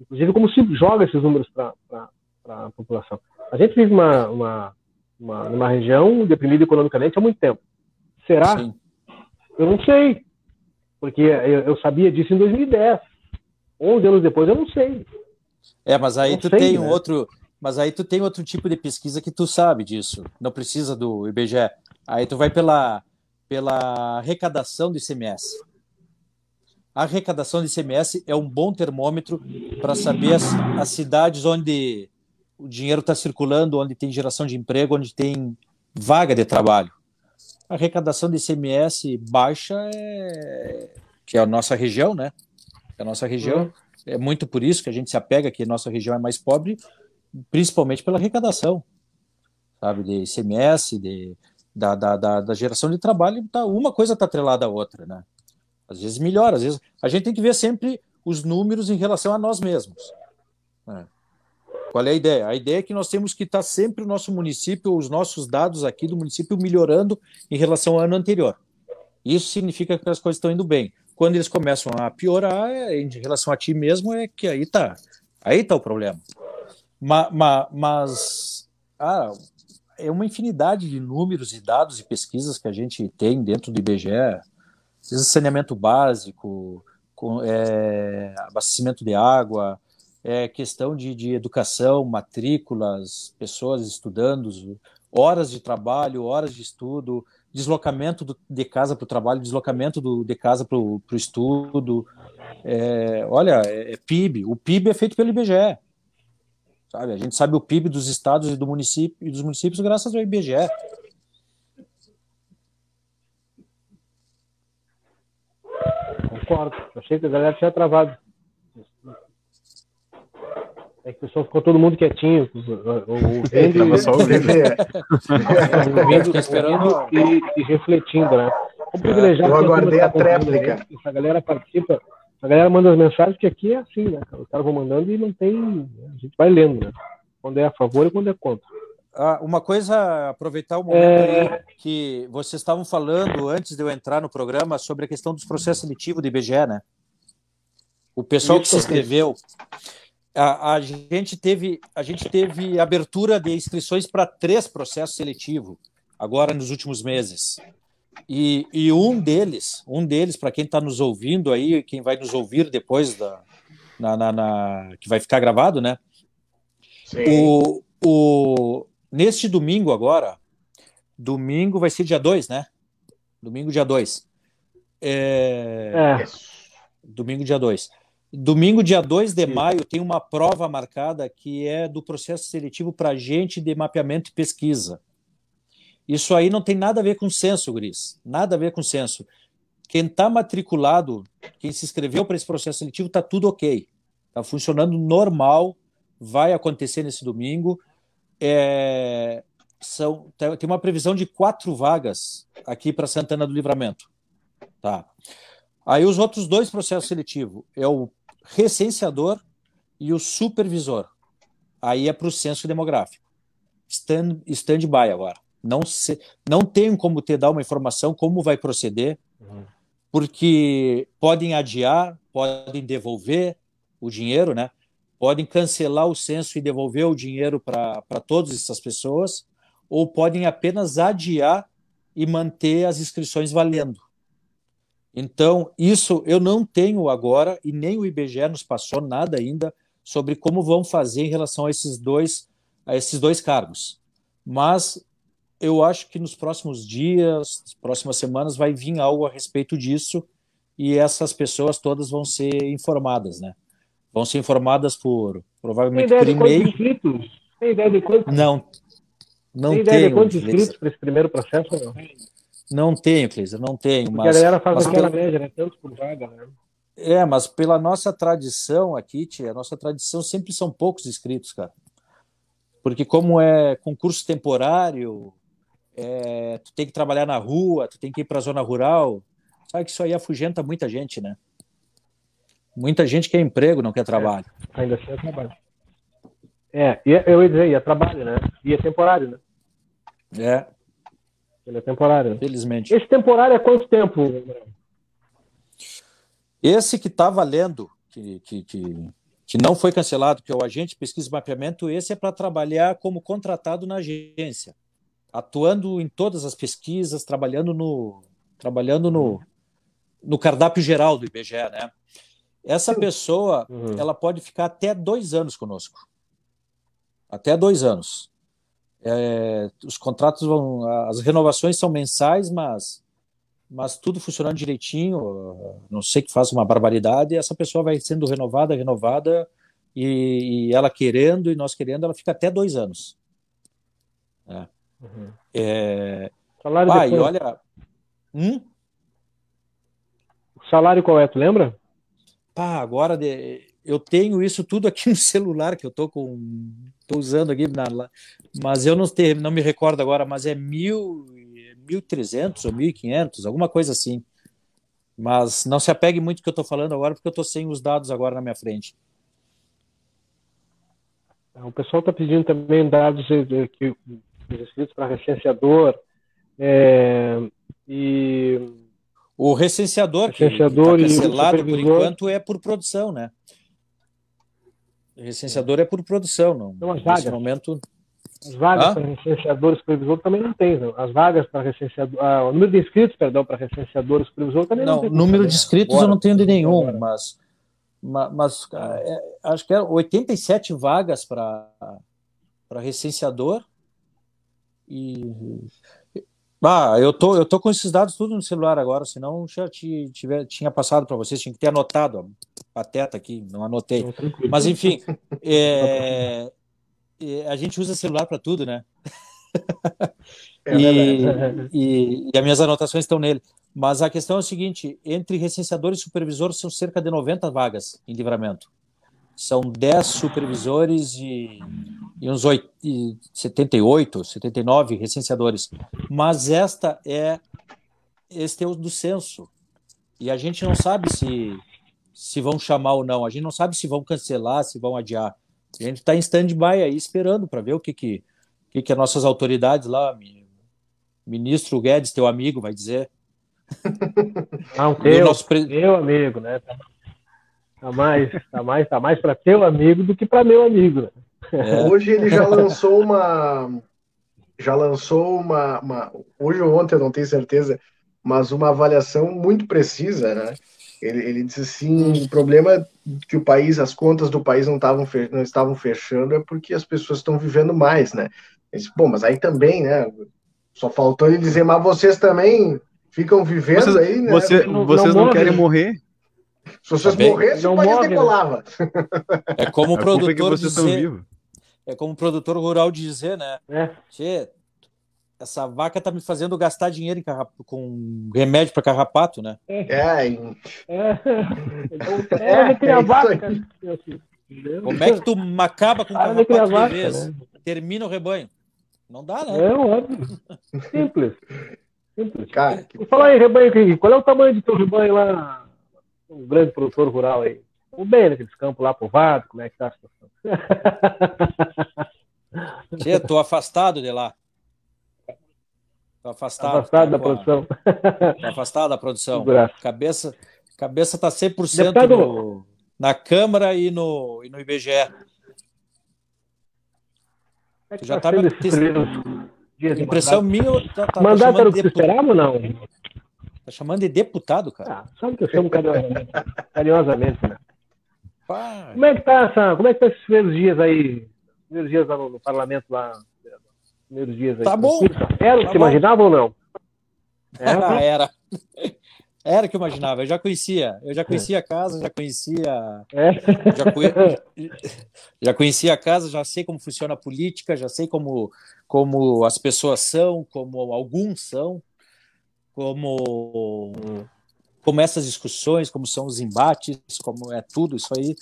Inclusive, como se joga esses números para a população. A gente vive uma, uma, uma, numa região deprimida economicamente há muito tempo. Será? Sim. Eu não sei. Porque eu, sabia disso em 2010. 11 anos depois, eu não sei. É, mas aí não tu sei, tem né? outro. Mas aí tu tem outro tipo de pesquisa que tu sabe disso. Não precisa do IBGE. Aí tu vai pela, pela arrecadação do ICMS. A arrecadação do ICMS é um bom termômetro para saber as, as cidades onde o dinheiro está circulando, onde tem geração de emprego, onde tem vaga de trabalho. A arrecadação de ICMS baixa é que é a nossa região, né? É a nossa região uhum. é muito por isso que a gente se apega que a nossa região é mais pobre, principalmente pela arrecadação, sabe, de ICMS, de da, da, da, da geração de trabalho, tá, uma coisa está atrelada à outra, né? Às vezes melhora, às vezes a gente tem que ver sempre os números em relação a nós mesmos. Né? Qual é a ideia? A ideia é que nós temos que estar sempre o nosso município, os nossos dados aqui do município melhorando em relação ao ano anterior. Isso significa que as coisas estão indo bem. Quando eles começam a piorar, é, em relação a ti mesmo, é que aí tá, aí tá o problema. Ma, ma, mas ah, é uma infinidade de números e dados e pesquisas que a gente tem dentro do IBGE, saneamento básico, com, é, abastecimento de água, é questão de, de educação, matrículas, pessoas estudando, horas de trabalho, horas de estudo, deslocamento do, de casa para o trabalho, deslocamento do, de casa para o estudo. É, olha, é, é, PIB. O PIB é feito pelo IBGE. Sabe? A gente sabe o PIB dos estados e do município, e dos municípios graças ao IBGE. Concordo. Achei que a galera tinha travado. É que o pessoal ficou todo mundo quietinho, ouvindo, só ouvindo, ouvindo, esperando e, e, refletindo, né? Como privilegiado, eu aguardei a tréplica. Essa galera participa, a galera manda as mensagens que aqui é assim, né? Os caras vão mandando e não tem. A gente vai lendo, né? Quando é a favor e quando é contra. Ah, uma coisa, aproveitar o momento é... que vocês estavam falando antes de eu entrar no programa sobre a questão dos processos seletivos do IBGE, né? O pessoal Isso, que se inscreveu, a, a, gente teve a gente teve abertura de inscrições para três processos seletivos agora nos últimos meses. E, e um deles, um deles para quem está nos ouvindo aí, quem vai nos ouvir depois da na, na, na que vai ficar gravado, né? Sim. O, o neste domingo agora, domingo vai ser dia 2, né? Domingo dia 2. É... é. Domingo dia 2. Domingo, dia 2 de maio, tem uma prova marcada que é do processo seletivo para agente de mapeamento e pesquisa. Isso aí não tem nada a ver com censo, Gris. Nada a ver com censo. Quem está matriculado, quem se inscreveu para esse processo seletivo, está tudo ok. Está funcionando normal, vai acontecer nesse domingo. É, são, tem uma previsão de quatro vagas aqui para Santana do Livramento. Tá. Aí os outros dois processos seletivos é o recenseador e o supervisor. Aí é para o censo demográfico. Stand, stand-by agora. Não, se, não tenho como te dar uma informação como vai proceder, uhum. porque podem adiar, podem devolver o dinheiro, né? Podem cancelar o censo e devolver o dinheiro para todas essas pessoas, ou podem apenas adiar e manter as inscrições valendo. Então, isso eu não tenho agora, e nem o IBGE nos passou nada ainda sobre como vão fazer em relação a esses dois, a esses dois cargos. Mas eu acho que nos próximos dias, próximas semanas, vai vir algo a respeito disso e essas pessoas todas vão ser informadas, né? Vão ser informadas por provavelmente por e-mail. Inscritos? Tem ideia de quantos? Não, não Tem ideia tenho, de quantos inscritos para esse primeiro processo? Não? Não tenho, Cleiser, não tenho. Porque mas, a galera faz aquela pela... média, né? Tantos por vaga, né? É, mas pela nossa tradição aqui, tia, a nossa tradição sempre são poucos inscritos, cara. Porque como é concurso temporário, é, tu tem que trabalhar na rua, tu tem que ir para a zona rural, sabe que isso aí afugenta muita gente, né? Muita gente quer emprego, não quer trabalho. É, ainda assim é trabalho. É, eu ia dizer, ia trabalho, né? E é temporário, né? É, ele é temporário. Felizmente. Esse temporário é quanto tempo? Esse que está valendo, que, que, que, que, não foi cancelado, que é o agente pesquisa e mapeamento, esse é para trabalhar como contratado na agência, atuando em todas as pesquisas, trabalhando no, trabalhando no, no cardápio geral do IBGE, né? Essa pessoa, uhum. ela pode ficar até dois anos conosco. Até dois anos. É, os contratos vão, as renovações são mensais, mas mas tudo funcionando direitinho, não sei que faça uma barbaridade, essa pessoa vai sendo renovada, renovada, e, e ela querendo e nós querendo, ela fica até dois anos. É. Uhum. É... Salário ah, depois... olha. Hum? O salário qual é, tu lembra? Pá, agora de eu tenho isso tudo aqui no celular que eu tô com tô usando aqui na, mas eu não não me recordo agora, mas é mil 1.300 ou 1.500, alguma coisa assim. Mas não se apegue muito ao que eu estou falando agora, porque eu estou sem os dados agora na minha frente. O pessoal está pedindo também dados que escritos para recenseador é, e o recenseador, recenseador que está cancelado por enquanto é por produção, né? Recenseador é por produção, não. Então, as vagas. Nesse momento. As vagas ah? para recenseador e supervisor também não tem. Não. As vagas para recenseador. Ah, o número de inscritos, perdão, para recenseador e supervisor também não, não tem. número de inscritos Agora, eu não tenho de nenhum, mas. Mas, é, acho que é 87 vagas para recenseador e ah, eu tô, eu tô com esses dados tudo no celular agora, senão já te, tiver, tinha passado para vocês, tinha que ter anotado a pateta aqui, não anotei. Mas enfim, é, é, a gente usa celular para tudo, né? É e, e, e, as minhas anotações estão nele. Mas a questão é o seguinte: entre recenseador e supervisor são cerca de 90 vagas em livramento. São 10 supervisores e e uns 8, 78, 79 recenseadores. Mas esta é este é o do censo. E a gente não sabe se se vão chamar ou não. A gente não sabe se vão cancelar, se vão adiar. A gente está em stand-by aí esperando para ver o que, que que, que as nossas autoridades lá, ministro Guedes, teu amigo, vai dizer. Não, teu, nosso pre... teu amigo, né? Tá, tá mais, tá mais, tá mais para teu amigo do que para meu amigo. Né? É. Hoje ele já lançou uma, já lançou uma, uma, hoje ou ontem, eu não tenho certeza, mas uma avaliação muito precisa, né? Ele, ele disse assim, o problema que o país, as contas do país não, tavam, não estavam fechando é porque as pessoas estão vivendo mais, né? Ele disse, Bom, mas aí também, né? Só faltou ele dizer, mas vocês também ficam vivendo vocês, aí, né? Você, não, vocês não, não querem morrer? Se vocês também, morressem, o país morre, né? decolava. É como o é produtor dizer, é como o produtor rural dizer, né? É. essa vaca tá me fazendo gastar dinheiro em carrap... com remédio para carrapato, né? É. É, é. Então, é, é, é vaca. Como é que tu acaba com o carrapato vaca, de vez? Né? Termina o rebanho. Não dá, né? É óbvio. Simples. Simples. Cara, que... Fala aí, rebanho, qual é o tamanho do teu rebanho lá? Um grande produtor rural aí. O bem naqueles campos lá povoados, como é que tá a situação? Tchê, tô afastado de lá. Tô afastado. Afastado da produção. Tô afastado da produção. Cabeça, cabeça tá 100% Deputado... no, na Câmara e no, e no IBGE. É já tá estava Impressão minha. Tá, tá, Mandato era o que esperava ou não? Tá chamando de deputado, cara. Ah, sabe que eu chamo carinhosamente, né? Como é que tá essa, como é que tá esses primeiros dias aí? Primeiros dias lá no, no parlamento lá, primeiros dias aí. Tá bom. Era o que tá imaginava ou não? Era? era. Era que eu imaginava. Eu já conhecia. Eu já conhecia a casa, já conhecia. É. Já, conhe... já conhecia a casa, já sei como funciona a política, já sei como, como as pessoas são, como alguns são, como, como essas discussões, como são os embates, como é tudo isso aí.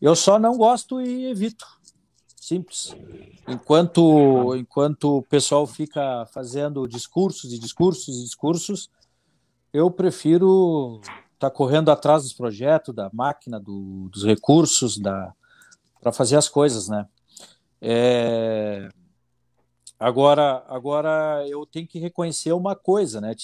Eu só não gosto e evito. Simples. Enquanto, enquanto o pessoal fica fazendo discursos e discursos e discursos, eu prefiro estar tá correndo atrás dos projetos, da máquina, do, dos recursos, da para fazer as coisas, né? É... Agora, agora eu tenho que reconhecer uma coisa, né?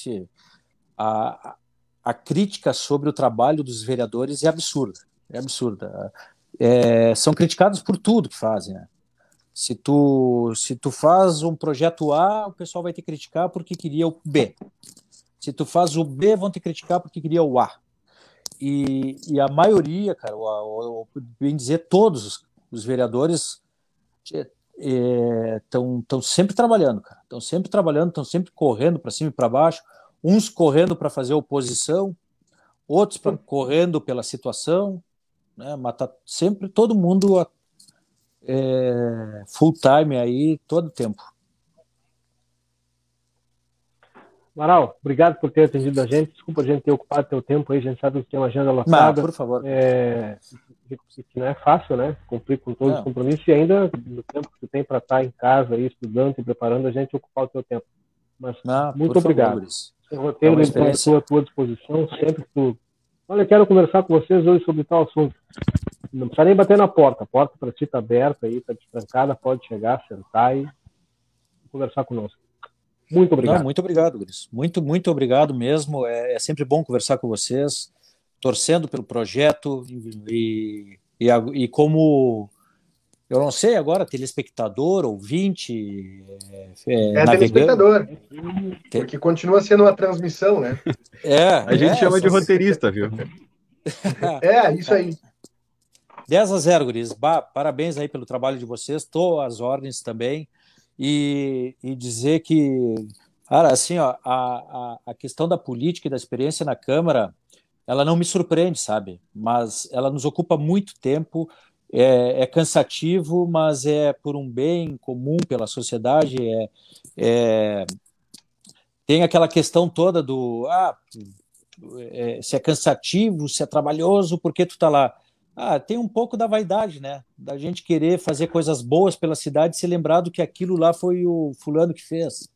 A, a crítica sobre o trabalho dos vereadores é absurda, é absurda. É, são criticados por tudo que fazem, né? Se tu, se tu faz um projeto A, o pessoal vai te criticar porque queria o B. Se tu faz o B, vão te criticar porque queria o A. E, e a maioria, cara, o, o, bem dizer, todos os, vereadores estão é, sempre trabalhando, cara. Estão sempre trabalhando, estão sempre correndo para cima e para baixo. Uns correndo para fazer oposição, outros pra, correndo pela situação, né? Mas tá sempre todo mundo é, full time aí todo o tempo. Maral, obrigado por ter atendido a gente. Desculpa a gente ter ocupado teu tempo aí, a gente sabe que tem uma agenda lotada. Por favor. É, que não é fácil, né? Cumprir com todos não. os compromissos e ainda no tempo que tu tem para estar em casa aí, estudando e preparando, a gente ocupar o teu tempo. Mas não, muito obrigado. Favor, o roteiro é está à tua disposição, sempre que tu. Olha, quero conversar com vocês hoje sobre tal assunto. Não precisa nem bater na porta. A porta para ti está aberta aí, está destrancada, pode chegar, sentar e conversar conosco. Muito obrigado. Não, muito obrigado, Gris. Muito, muito obrigado mesmo. É, é, sempre bom conversar com vocês, torcendo pelo projeto e, e, e como eu não sei agora, telespectador, ouvinte. É, é telespectador. Porque continua sendo uma transmissão, né? É. A gente é, chama de roteirista, viu? é, isso aí. 10 a 0, Guris. Bah, parabéns aí pelo trabalho de vocês. Estou às ordens também. E, e dizer que, cara, assim, ó, a, a, a questão da política e da experiência na Câmara, ela não me surpreende, sabe? Mas ela nos ocupa muito tempo. É, é, cansativo, mas é por um bem comum pela sociedade. É, é, tem aquela questão toda do ah, é, se é cansativo, se é trabalhoso, por que tu tá lá? Ah, tem um pouco da vaidade, né? Da gente querer fazer coisas boas pela cidade e se lembrar do que aquilo lá foi o fulano que fez.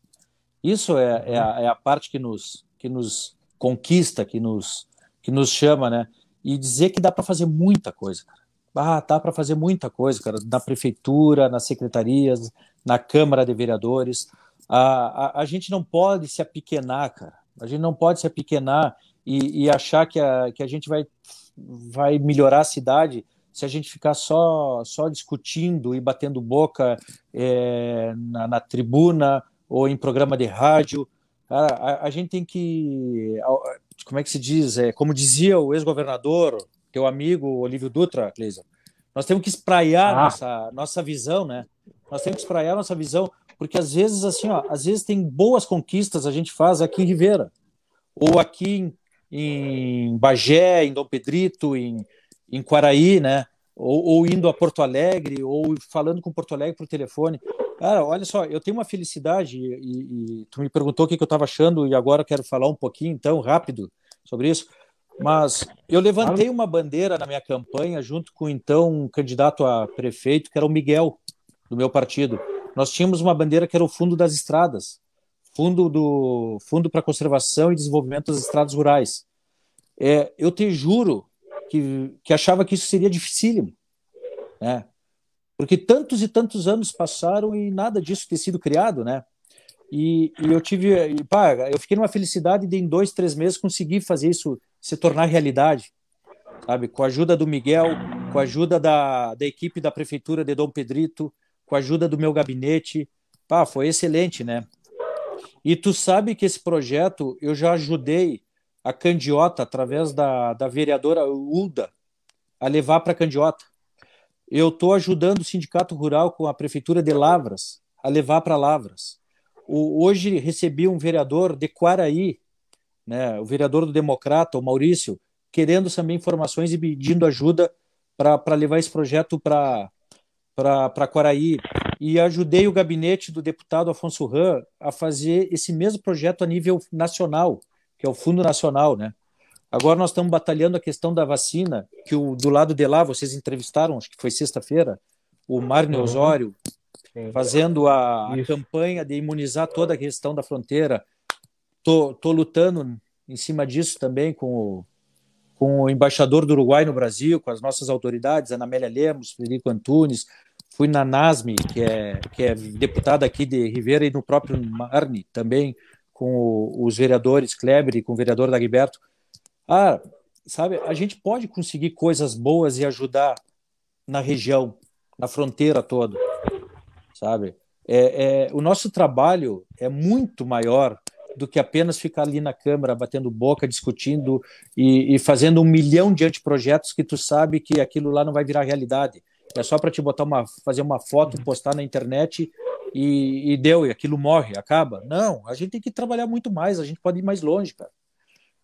Isso é, é, a, é a parte que nos, que nos conquista, que nos, que nos chama, né? E dizer que dá para fazer muita coisa, cara. Ah, dá para fazer muita coisa, cara. Na prefeitura, nas secretarias, na Câmara de Vereadores. A, a, a gente não pode se apequenar, cara. A gente não pode se apequenar e, e achar que a, que a gente vai, vai melhorar a cidade se a gente ficar só, só discutindo e batendo boca é, na, na, tribuna ou em programa de rádio. Cara, a, a, gente tem que. Como é que se diz? É, como dizia o ex-governador, teu amigo Olívio Dutra, Cleison, nós temos que espraiar ah. nossa, nossa visão, né? Nós temos que espraiar nossa visão, porque às vezes, assim, ó, às vezes tem boas conquistas a gente faz aqui em Ribeira, ou aqui em, em Bagé, em Dom Pedrito, em, em Quaraí, né? Ou, ou, indo a Porto Alegre, ou falando com Porto Alegre por telefone. Cara, olha só, eu tenho uma felicidade, e, e tu me perguntou o que, que eu estava achando, e agora eu quero falar um pouquinho, então, rápido, sobre isso. Mas eu levantei uma bandeira na minha campanha junto com então um candidato a prefeito, que era o Miguel, do meu partido. Nós tínhamos uma bandeira que era o Fundo das Estradas, Fundo do Fundo para Conservação e Desenvolvimento das Estradas Rurais. É, eu te juro que, que achava que isso seria dificílimo, né? Porque tantos e tantos anos passaram e nada disso ter sido criado, né? E, e eu tive, e, pá, eu fiquei numa felicidade de em dois, três meses conseguir fazer isso se tornar realidade, sabe? Com a ajuda do Miguel, com a ajuda da, da equipe da prefeitura de Dom Pedrito, com a ajuda do meu gabinete, pá, foi excelente, né? E tu sabe que esse projeto eu já ajudei a Candiota, através da, da vereadora Ulda, a levar para Candiota. Eu estou ajudando o Sindicato Rural com a Prefeitura de Lavras a levar para Lavras. O, hoje recebi um vereador de Quaraí, né, o vereador do Democrata, o Maurício, querendo também informações e pedindo ajuda para levar esse projeto para Quaraí. E ajudei o gabinete do deputado Afonso Ram a fazer esse mesmo projeto a nível nacional que é o Fundo Nacional, né? Agora nós estamos batalhando a questão da vacina, que o, do lado de lá vocês entrevistaram, acho que foi sexta-feira, o Marne uhum. Osório, fazendo a, a, campanha de imunizar toda a questão da fronteira. Tô, tô lutando em cima disso também com o, com o embaixador do Uruguai no Brasil, com as nossas autoridades, Ana Amélia Lemos, Federico Antunes, fui na NASME, que é, que é deputada aqui de Ribeira, e no próprio Marne também, com os vereadores Kleber e com o vereador Dagberto. Ah, sabe, a gente pode conseguir coisas boas e ajudar na região, na fronteira toda, sabe? É, é, o nosso trabalho é muito maior do que apenas ficar ali na Câmara batendo boca, discutindo e, e, fazendo um milhão de anteprojetos que tu sabe que aquilo lá não vai virar realidade. É só para te botar uma, fazer uma foto, postar na internet e, e, deu, e aquilo morre, acaba. Não, a gente tem que trabalhar muito mais, a gente pode ir mais longe, cara.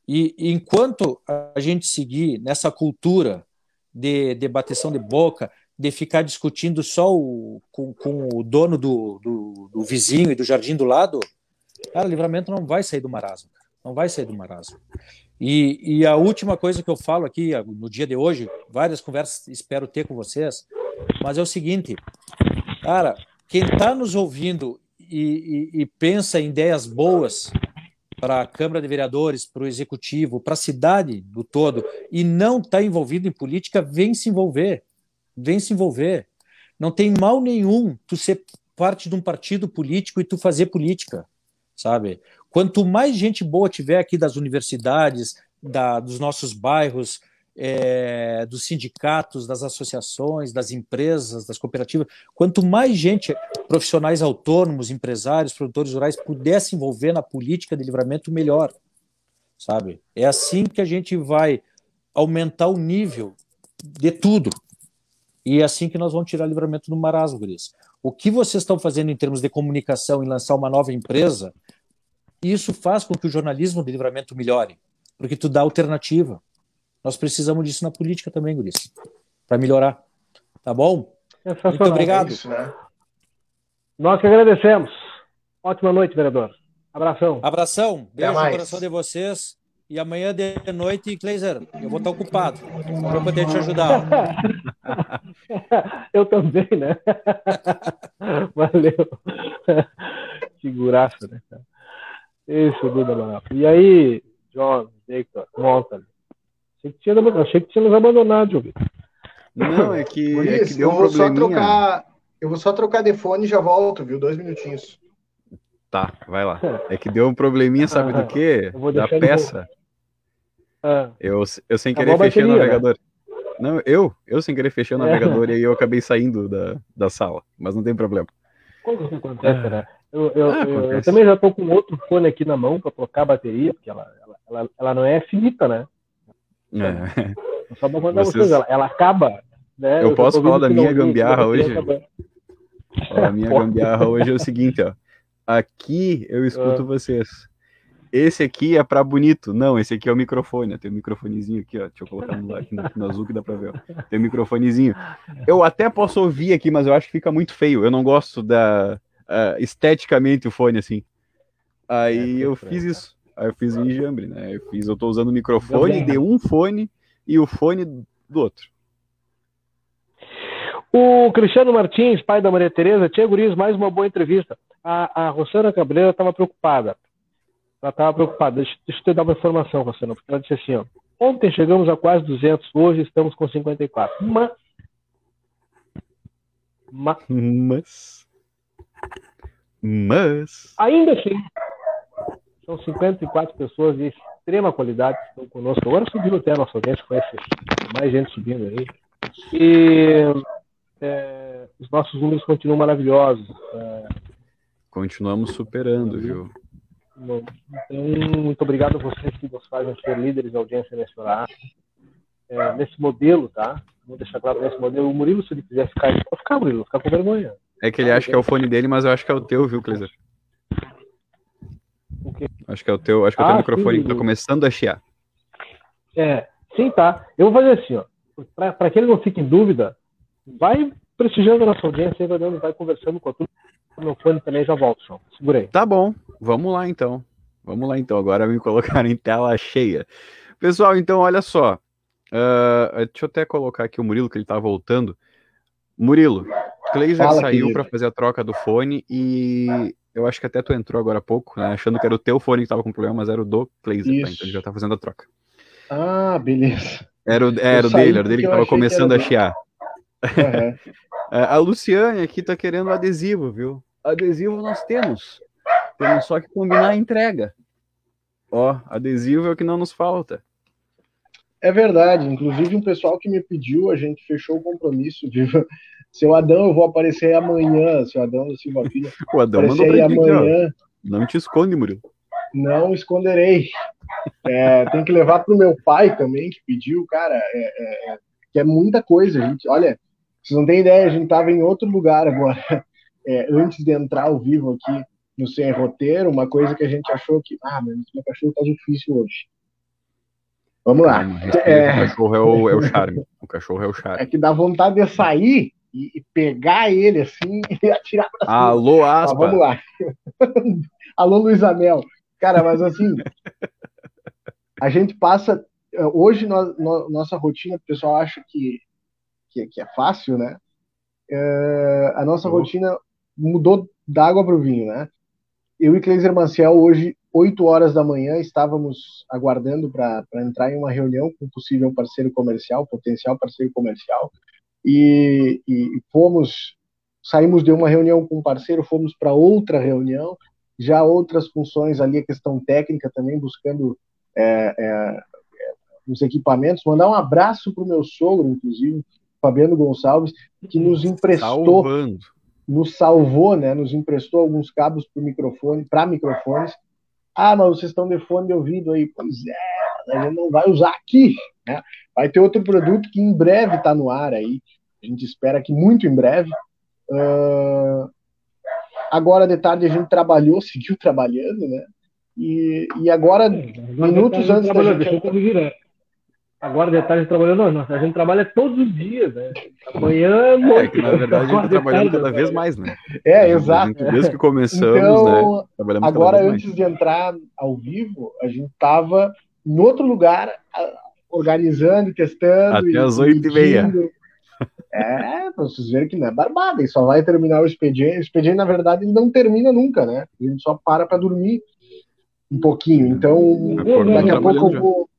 E, e enquanto a gente seguir nessa cultura de, de bateção de boca, de ficar discutindo só o, com, com o dono do, do, do, vizinho e do jardim do lado, cara, livramento não vai sair do marasmo. Não vai sair do marasmo. E, e a última coisa que eu falo aqui no dia de hoje, várias conversas espero ter com vocês, mas é o seguinte, cara, quem está nos ouvindo e, e, e pensa em ideias boas para a Câmara de Vereadores, para o Executivo, para a cidade do todo, e não está envolvido em política, vem se envolver. Vem se envolver. Não tem mal nenhum tu ser parte de um partido político e tu fazer política, sabe? Quanto mais gente boa tiver aqui das universidades, da, dos nossos bairros, é, dos sindicatos, das associações, das empresas, das cooperativas, quanto mais gente, profissionais autônomos, empresários, produtores rurais, pudesse envolver na política de livramento, melhor. Sabe? É assim que a gente vai aumentar o nível de tudo. E é assim que nós vamos tirar livramento do marasmo, Gris. O que vocês estão fazendo em termos de comunicação e lançar uma nova empresa, isso faz com que o jornalismo de livramento melhore, porque tu dá alternativa nós precisamos disso na política também, Guris, para melhorar. Tá bom? Muito obrigado. É isso, né? Nós que agradecemos. Ótima noite, vereador. Abração. Abração. Beijo no coração de vocês. E amanhã de noite, Kleiser, eu vou estar ocupado para poder te ajudar. eu também, né? Valeu. Figuraça, né? Isso, Duda Manapo. E aí, John, Victor, Monta, Achei que tinha, achei que tinha nos abandonado, Diogo. Não, é que, é que deu um eu vou só trocar. Eu vou só trocar de fone e já volto, viu? Dois minutinhos. Tá, vai lá. É que deu um probleminha, sabe do quê? Da peça. Ah. Eu, eu sem querer fechei o né? navegador. Né? Não, eu, eu sem querer fechei o é. navegador é. e aí eu acabei saindo da, da sala, mas não tem problema. Que acontece, né? Eu, eu, ah, eu, eu, também já tô com outro fone aqui na mão para trocar a bateria, porque ela, ela, ela, ela, não é finita, né? É. Só pra mandar vocês, vocês ela, ela acaba. Né? Eu, posso falar da minha gambiarra hoje? a minha gambiarra hoje é o seguinte, ó. Aqui eu escuto ah. vocês. Esse aqui é para bonito. Não, esse aqui é o microfone. Tem um microfonezinho aqui, ó. Deixa eu colocar no, aqui no, no azul que dá para ver. Ó. Tem um microfonezinho. Eu até posso ouvir aqui, mas eu acho que fica muito feio. Eu não gosto da uh, esteticamente o fone assim. Aí é, eu fiz isso. Aí eu fiz o enjambre, né? Eu fiz, eu tô usando o microfone de um fone e o fone do outro. O Cristiano Martins, pai da Maria Tereza, tinha Guriz, mais uma boa entrevista. A, a Rossana Cabreira estava preocupada. Ela estava preocupada. Deixa, deixa eu te dar uma informação, Rossana, porque ela disse assim: ó, ontem chegamos a quase 200, hoje estamos com 54. Mas. Mas. Mas. Ainda assim, são 54 pessoas de extrema qualidade que estão conosco. Agora subiu até a nossa audiência, conhece mais gente subindo aí. E é, os nossos números continuam maravilhosos. É, Continuamos superando, viu? Bom, então, muito obrigado a vocês que nos fazem ser líderes da audiência nesse horário. É, nesse modelo, tá? Vou deixar claro nesse modelo. O Murilo, se ele quiser ficar, ele pode ficar, Murilo, ficar com vergonha. É que ele acha que é o fone dele, mas eu acho que é o teu, viu, Cleiser? Acho que é o teu, acho que é o teu ah, microfone sim, que tá começando a chiar. É, sim, tá. Eu vou fazer assim, ó. Para que ele não fique em dúvida, vai prestigiando a nossa audiência, vai, vai conversando com a turma. Meu fone também já volto, João. Segurei. Tá bom, vamos lá então. Vamos lá então. Agora me colocar em tela cheia. Pessoal, então olha só. Uh, deixa eu até colocar aqui o Murilo, que ele tá voltando. Murilo, Cleiser saiu para fazer a troca do fone e eu acho que até tu entrou agora há pouco, né, achando que era o teu fone que tava com problema, mas era o do Cleiser, tá? então ele já tá fazendo a troca. Ah, beleza. Era o, era o dele, era o dele que tava começando que a chiar. Uhum. a Luciane aqui tá querendo adesivo, viu? Adesivo nós temos. Temos só que combinar a entrega. Ó, adesivo é o que não nos falta. É verdade. Inclusive, um pessoal que me pediu, a gente fechou o compromisso, viu? Seu Adão, eu vou aparecer amanhã. Seu Adão Silva Filha. o Adão mandou aí amanhã. Não te esconde, Murilo. Não esconderei. É, tem que levar para o meu pai também, que pediu, cara. É, é, é, que é muita coisa, gente. Olha, vocês não têm ideia, a gente estava em outro lugar agora, é, antes de entrar ao vivo aqui no Sem Roteiro, uma coisa que a gente achou que, ah, meu cachorro tá difícil hoje. Vamos lá. é... O cachorro é o, é o charme. O cachorro é o charme. É que dá vontade de sair e, e pegar ele assim e atirar pra cima. Alô, aspa. vamos lá. Alô, Luiz Amel. Cara, mas assim, a gente passa. Hoje, nós, nossa rotina, o pessoal acha que que, que é fácil, né? É, a nossa uhum. rotina mudou da água para o vinho, né? Eu e Cleiser Manciel, hoje, 8 horas da manhã, estávamos aguardando para entrar em uma reunião com um possível parceiro comercial, potencial parceiro comercial, e, e fomos, saímos de uma reunião com um parceiro, fomos para outra reunião, já outras funções ali, a questão técnica também, buscando é, é, os equipamentos. Mandar um abraço para o meu sogro, inclusive, Fabiano Gonçalves, que nos emprestou, Salvando. nos salvou, né? Nos emprestou alguns cabos para microfone, para microfones. Ah, mas vocês estão de fone de ouvido aí. Pois é, a gente não vai usar aqui. Né? Vai ter outro produto que em breve está no ar aí. A gente espera que muito em breve. Uh... Agora de tarde a gente trabalhou, seguiu trabalhando, né? E, e agora, minutos antes da gente. Agora de tarde trabalhando, não, a gente trabalha todos os dias, né? Amanhã, noite. É, na verdade, a gente tá trabalhando cada vez mais, né? É, exato. Desde que começamos, então, né? Trabalhamos agora, antes mais. de entrar ao vivo, a gente tava em outro lugar, organizando, testando. Até às oito e meia. É, pra vocês verem que não é barbada, e só vai terminar o expediente. O expediente, na verdade, ele não termina nunca, né? A gente só para para dormir um pouquinho. Então, daqui a pouco eu vou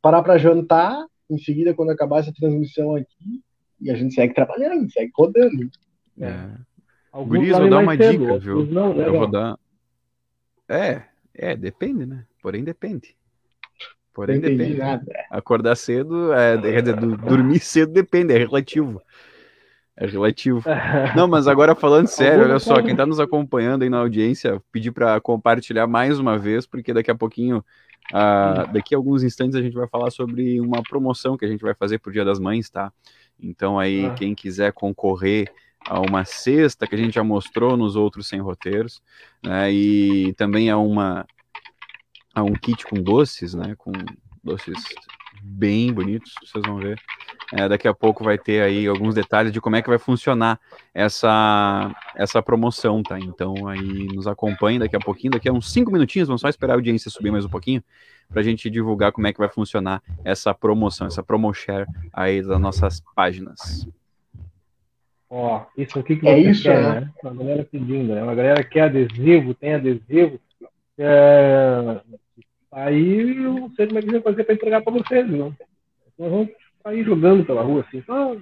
parar para jantar, em seguida, quando acabar essa transmissão aqui, e a gente segue trabalhando, segue rodando. É. é. Alguns vou dar uma cedo, dica, viu? Não, né, eu vou dar. É, é, depende, né? Porém, depende. Porém, depende. Nada. Acordar cedo, é, quer dizer, dormir cedo depende, é relativo. É relativo. Não, mas agora falando sério, olha só, quem está nos acompanhando aí na audiência, pedir para compartilhar mais uma vez, porque daqui a pouquinho, uh, daqui a alguns instantes, a gente vai falar sobre uma promoção que a gente vai fazer pro Dia das Mães, tá? Então aí, ah. quem quiser concorrer a uma cesta que a gente já mostrou nos outros sem roteiros, né? E também a uma a um kit com doces, né? Com doces bem bonitos, vocês vão ver. É, daqui a pouco vai ter aí alguns detalhes de como é que vai funcionar essa, essa promoção, tá? Então aí nos acompanhe daqui a pouquinho, daqui a uns cinco minutinhos, vamos só esperar a audiência subir mais um pouquinho, para a gente divulgar como é que vai funcionar essa promoção, essa promo share aí das nossas páginas. Ó, isso aqui que é isso, quer, né? né? Uma galera pedindo, né? Uma galera quer adesivo, tem adesivo. É... Aí eu não sei como é que vai fazer para entregar para vocês, não. Nós vamos sair jogando pela rua assim. Ah,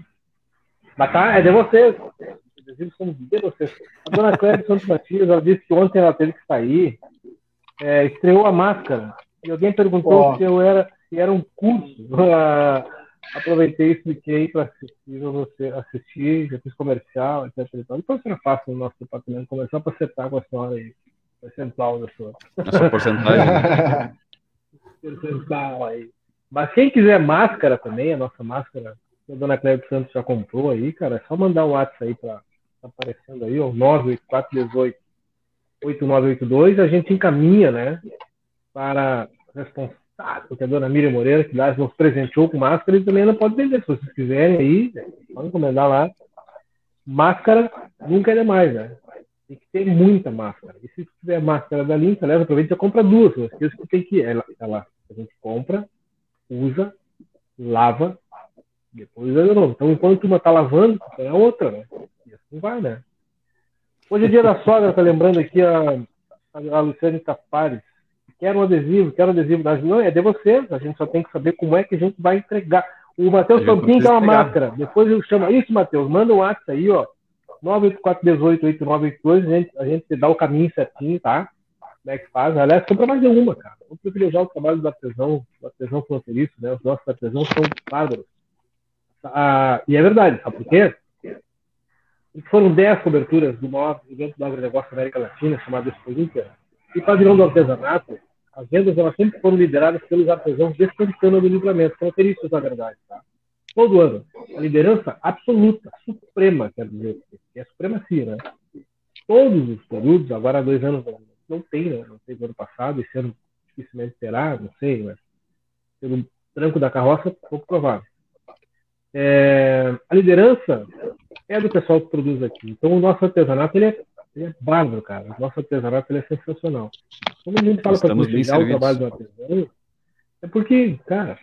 mas tá, é de vocês. Os adesivos são de vocês. A dona Cléia Santos Matias, ela disse que ontem ela teve que sair, é, estreou a máscara. E alguém perguntou oh. se eu era, se era um curso. aproveitei e expliquei para assistir, você assistir, já fiz comercial, etc. Depois será fácil no nosso departamento comercial para acertar com a senhora aí. Percentual da sua. Essa porcentagem. percentual aí. Mas quem quiser máscara também, a nossa máscara, que a dona Cléber Santos já comprou aí, cara, é só mandar um WhatsApp aí para tá aparecendo aí, ó, 98418 8982, a gente encaminha, né, para responsável que é a dona Miriam Moreira, que lá nos presenteou com máscara e também ela pode vender, se vocês quiserem aí, pode encomendar lá. Máscara nunca é demais, né? Tem que ter muita máscara. E se tiver máscara da Limpa, leva, aproveita e compra duas. Não esqueça que tem que. Ela, ela, a gente compra, usa, lava, depois usa de novo. Então, enquanto uma tá lavando, tem a outra, né? E assim vai, né? Hoje é dia da sogra, tá lembrando aqui a, a Luciane Tapares quero um adesivo, quero um adesivo. Mas não, é de vocês, a gente só tem que saber como é que a gente vai entregar. O Matheus Campinho quer uma máscara. Depois eu chamo. Isso, Matheus, manda um WhatsApp aí, ó. 984188982, a gente, a gente dá o caminho certinho, tá? Como é que faz? Aliás, compra mais de uma, cara. Vamos privilegiar o trabalho do artesão, do artesão fronteiriço, né? Os nossos artesãos são bárbaros. Ah, e é verdade, sabe por quê? Foram 10 coberturas do maior evento do agronegócio da América Latina, chamado Expo Inter, e pavilhão do artesanato, as vendas elas sempre foram lideradas pelos artesãos descansando do livramento, fronteiristas, na verdade. Tá? Todo ano. A liderança absoluta, suprema, quer dizer, é a supremacia, né? Todos os períodos, agora há dois anos não tem, né? Não teve ano passado, esse ano dificilmente terá, não sei, mas pelo tranco da carroça, pouco provável. É, a liderança é do pessoal que produz aqui. Então, o nosso artesanato ele é ele é bárbaro, cara. O nosso artesanato ele é sensacional. Quando a gente fala para prestigiar o trabalho do artesão, é porque, cara,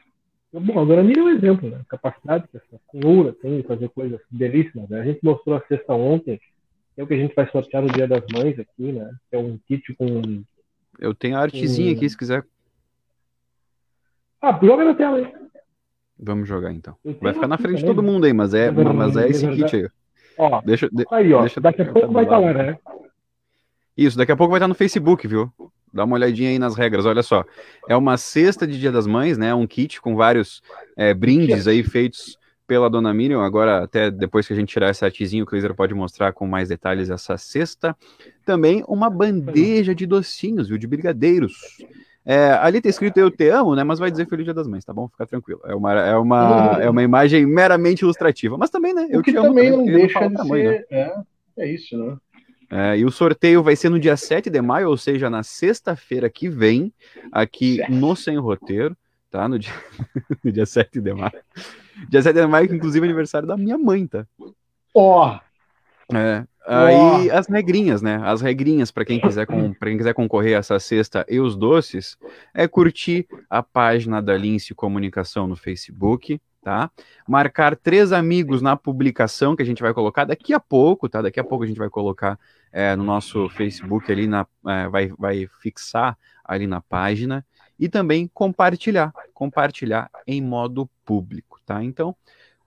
bom, agora Miriam é um exemplo, né? A capacidade que essa senhora tem de fazer coisas belíssimas. Né? A gente mostrou a sexta ontem, que é o que a gente vai sortear no Dia das Mães aqui, né? É um kit com. Eu tenho a artezinha aqui, se quiser. Ah, joga na tela aí. Vamos jogar então. Vai ficar na frente de todo mundo aí, mas é, mas é esse kit aí. Ó, deixa, aí, ó. Deixa, daqui a pouco vai estar lá, né? Isso, daqui a pouco vai estar no Facebook, viu? Dá uma olhadinha aí nas regras, olha só. É uma cesta de Dia das Mães, né? Um kit com vários é, brindes aí feitos pela dona Miriam. Agora, até depois que a gente tirar esse artezinho, o Cleiser pode mostrar com mais detalhes essa cesta. Também uma bandeja de docinhos, viu? De brigadeiros. É, ali tá escrito Eu Te Amo, né? Mas vai dizer Feliz Dia das Mães, tá bom? Fica tranquilo. É uma, é uma, é uma imagem meramente ilustrativa. Mas também, né? Eu o que te amo também não deixa de ser... Né? É, é isso, né? É, e o sorteio vai ser no dia 7 de maio, ou seja, na sexta-feira que vem, aqui no Sem Roteiro, tá? No dia, no dia 7 de maio. Dia 7 de maio, que inclusive é aniversário da minha mãe, tá? Ó! Oh. É, Aí as regrinhas, né? As regrinhas para quem quiser com, quem quiser concorrer a essa cesta e os doces é curtir a página da Lince Comunicação no Facebook, tá? Marcar três amigos na publicação que a gente vai colocar daqui a pouco, tá? Daqui a pouco a gente vai colocar é, no nosso Facebook ali na, é, vai, vai fixar ali na página e também compartilhar, compartilhar em modo público, tá? Então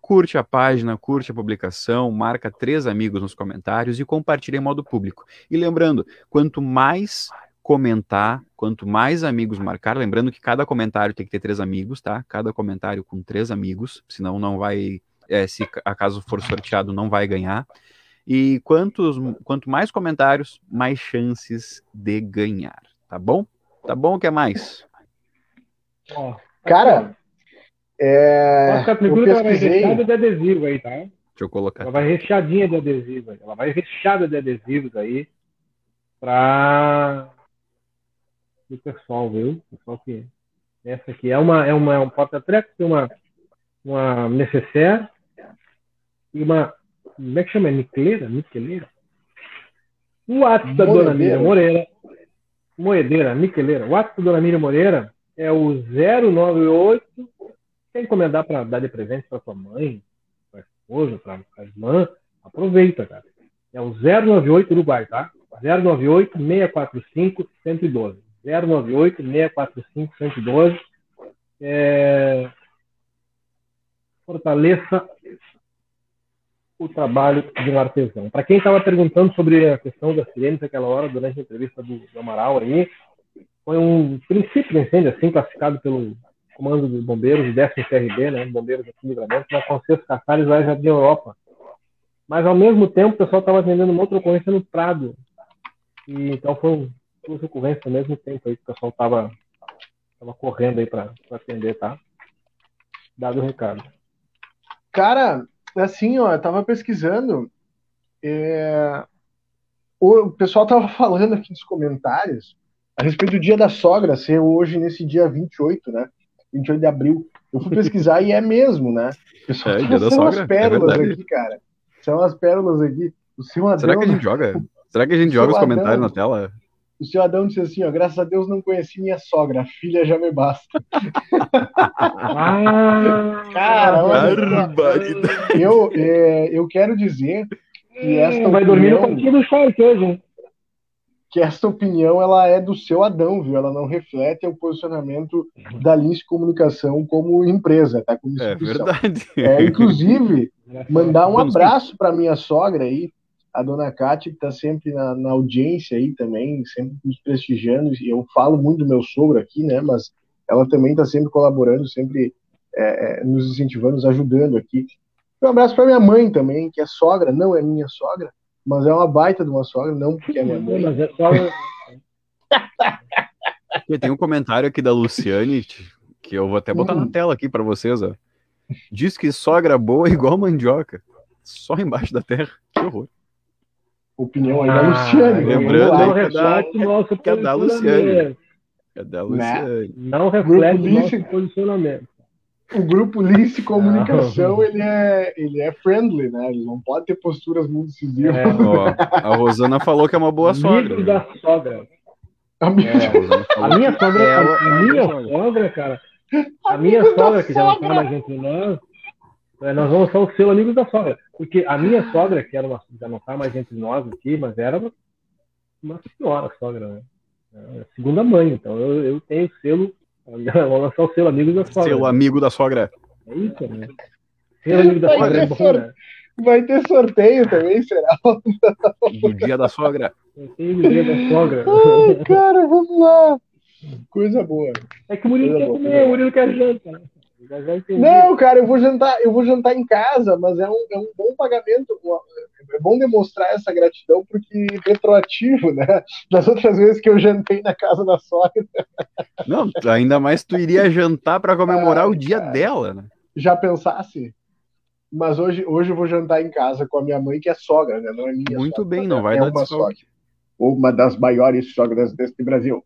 curte a página, curte a publicação, marca três amigos nos comentários e compartilha em modo público. E lembrando, quanto mais comentar, quanto mais amigos marcar, lembrando que cada comentário tem que ter três amigos, tá? Cada comentário com três amigos, senão não vai, é, se acaso for sorteado, não vai ganhar. E quantos, quanto mais comentários, mais chances de ganhar, tá bom? Tá bom, o que mais? Cara, é, prefeitura eu ela vai pesquisei. recheada de adesivo aí, tá? Deixa eu colocar. Ela vai recheadinha de adesivo. aí. Ela vai recheada de adesivos aí para o pessoal, viu? Pessoal que essa aqui é uma é uma é um porta-treco, tem uma uma necessaire e uma como é que chama? Niqueleira? Niqueleira? O WhatsApp da Dona. Miriam Moreira, Moedeira, Niqueleira. O WhatsApp da Dona Miriam Moreira é o 098 quer encomendar para dar de presente para sua mãe, para esposa, para a irmã, aproveita, cara. É o 098 Uruguai, tá? 098 645 112. 098 645 112. É... Fortaleça o trabalho de um artesão. Para quem estava perguntando sobre a questão das sirenes naquela hora, durante a entrevista do, do Amaral aí, foi um princípio de incêndio, assim, classificado pelo Comando de Bombeiros, o 10 CRB, né, Bombeiros aqui em Livramento, na Conceito Caçares, lá em Jardim Europa. Mas, ao mesmo tempo, o pessoal estava atendendo uma outra ocorrência no Prado. E, então, foram duas ocorrências ao mesmo tempo aí que o pessoal estava tava correndo aí para atender, tá? Dado o recado. Cara, assim, ó, eu tava pesquisando. é, O pessoal tava falando aqui nos comentários a respeito do dia da sogra ser hoje nesse dia 28, né? 28 de abril. Eu fui pesquisar e é mesmo, né? Pessoal É, dia da são sogra, as é pérolas verdade. aqui, cara. São as pérolas aqui. O seu Adão, Será que a gente joga? Será que a gente joga os comentários Adão. na tela? O seu Adão disse assim, ó, graças a Deus não conheci minha sogra, a filha já me basta. Ah! Cara, olha, Barbaridade. Eu, é, eu quero dizer que esta vai dormir no opinião- cantinho do short hoje, hein? que esta opinião ela é do seu Adão, viu? Ela não reflete o posicionamento da Lince Comunicação como empresa, tá? Como É verdade. É, inclusive, mandar um abraço para minha sogra aí, a dona Cátia, que está sempre na, na audiência aí também, sempre nos prestigiando. E eu falo muito do meu sogro aqui, né? Mas ela também está sempre colaborando, sempre é, é, nos incentivando, nos ajudando aqui. Um abraço para minha mãe também, que é sogra, não é minha sogra, mas é uma baita de uma sogra, não porque é minha mãe. Mas é só... E Tem um comentário aqui da Luciane, que eu vou até botar Hum. na tela aqui pra vocês, ó. Diz que sogra boa é igual mandioca. Só embaixo da terra. Que horror. Opinião aí da Ah, Luciane. lembrando não aí que é da- reflete nosso que é da posicionamento. É da Luciane. Não reflete Grupo nosso posicionamento. o grupo Lince Comunicação ele é, ele é friendly, né? Ele não pode ter posturas muito decisivas. É, Ó, a Rosana falou que é uma boa sogra. Amigo né? da sogra. Amigo- É. A Rosana falou A minha sogra, ela a, é minha sogra. sogra, cara, a minha sogra, que já não está mais entre nós, é, nós vamos ser o selo amigos da sogra. Porque a minha sogra, que era uma, já não está mais entre nós aqui, mas era uma, uma senhora sogra, né? É, segunda mãe, então eu, eu tenho o selo, vou lançar o selo amigos da sogra. Seu amigo da sogra. É isso, né? Selo amigo da Vai sogra é bom, sorte. né? Vai ter sorteio também, será? Do dia da sogra. Eu tenho o dia da sogra. Ai, cara, vamos lá. Coisa boa. É que o Murilo Coisa quer boa, comer, o Murilo quer janta, né? Não, cara, eu vou jantar, eu vou jantar em casa, mas é um, é um bom pagamento. É bom demonstrar essa gratidão porque retroativo, né? Das outras vezes que eu jantei na casa da sogra, Não, ainda mais tu iria jantar pra comemorar Ai, o dia cara. dela, né? já pensasse. Mas hoje, hoje eu vou jantar em casa com a minha mãe, que é sogra, né? Não é minha Muito sogra, bem, não é- vai é dar uma sogra. Uma das maiores sogras deste Brasil.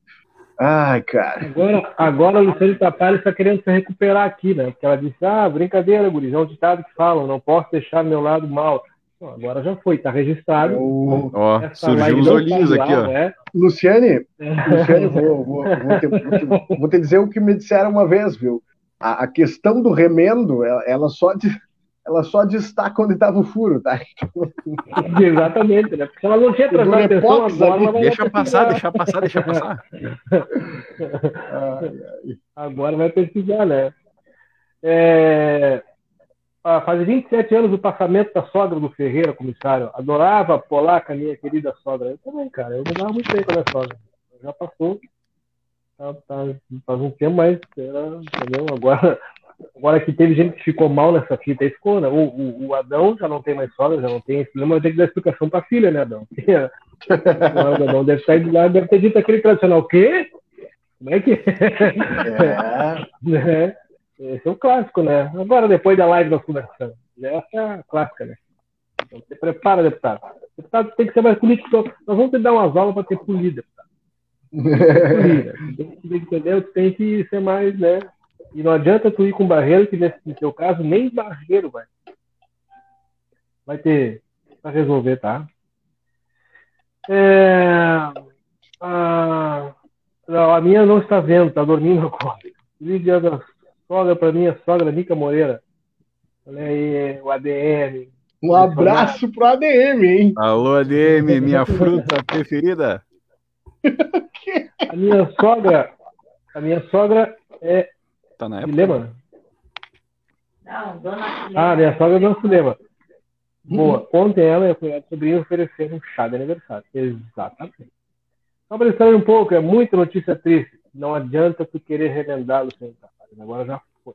Ai, cara. Agora, agora a Luciane Tapalha está querendo se recuperar aqui, né? Porque ela disse, ah, brincadeira, gurizão, é um ditado que falam, não posso deixar meu lado mal. Bom, agora já foi, está registrado. Eu- Ó, surgiu os olhinhos tá aqui, igual, ó. né? Luciane, Luciane, vou, vou, vou, te, vou, te, vou te dizer o que me disseram uma vez, viu? A, a questão do remendo, ela, ela só de- ela só destaca onde estava o furo, tá? Exatamente, né? Porque ela não tinha Do prestado atenção agora, ela vai Deixa passar, deixa passar, deixa passar. Agora vai pesquisar, né? É... ah, faz 27 anos o passamento da sogra do Ferreira, comissário. Adorava polaca, minha querida sogra. Eu também, cara. Eu me dava muito bem com a minha sogra. Já passou. Tá, tá, faz um tempo, mas era, entendeu? Agora, agora que teve gente que ficou mal nessa fita, aí ficou, né? O, o, o Adão já não tem mais sogra, já não tem esse problema, tem que dar explicação pra filha, né, Adão? o Adão deve sair de lá deve ter dito aquele tradicional, o quê? Como é que é? é. Esse é o clássico, né? Agora, depois da live nós conversamos. Essa é a clássica, né? Então, se prepara, deputado. Deputado tem que ser mais político. Nós vamos te dar umas aulas para ter polido, deputado. Tem que entender, tem que ser mais, né? E não adianta tu ir com barreiro, que nesse no seu caso, nem barreiro vai. Vai ter para resolver, tá? É, a, a minha não está vendo, está dormindo agora. Lídia da sogra para minha sogra, Mica Moreira. Olha aí, o ADM. Um abraço pro ADM, hein? Alô, ADM, minha fruta preferida. A minha sogra, a minha sogra é Tá na época. Dilema? Não, dona Ah, minha sogra é Dona Cinema. Boa. Ontem ela e a cunhada sobrinha ofereceram um chá de aniversário. Exatamente. Só para distrair um pouco, é muita notícia triste. Não adianta tu querer remendá-lo sem trabalho. Agora já foi.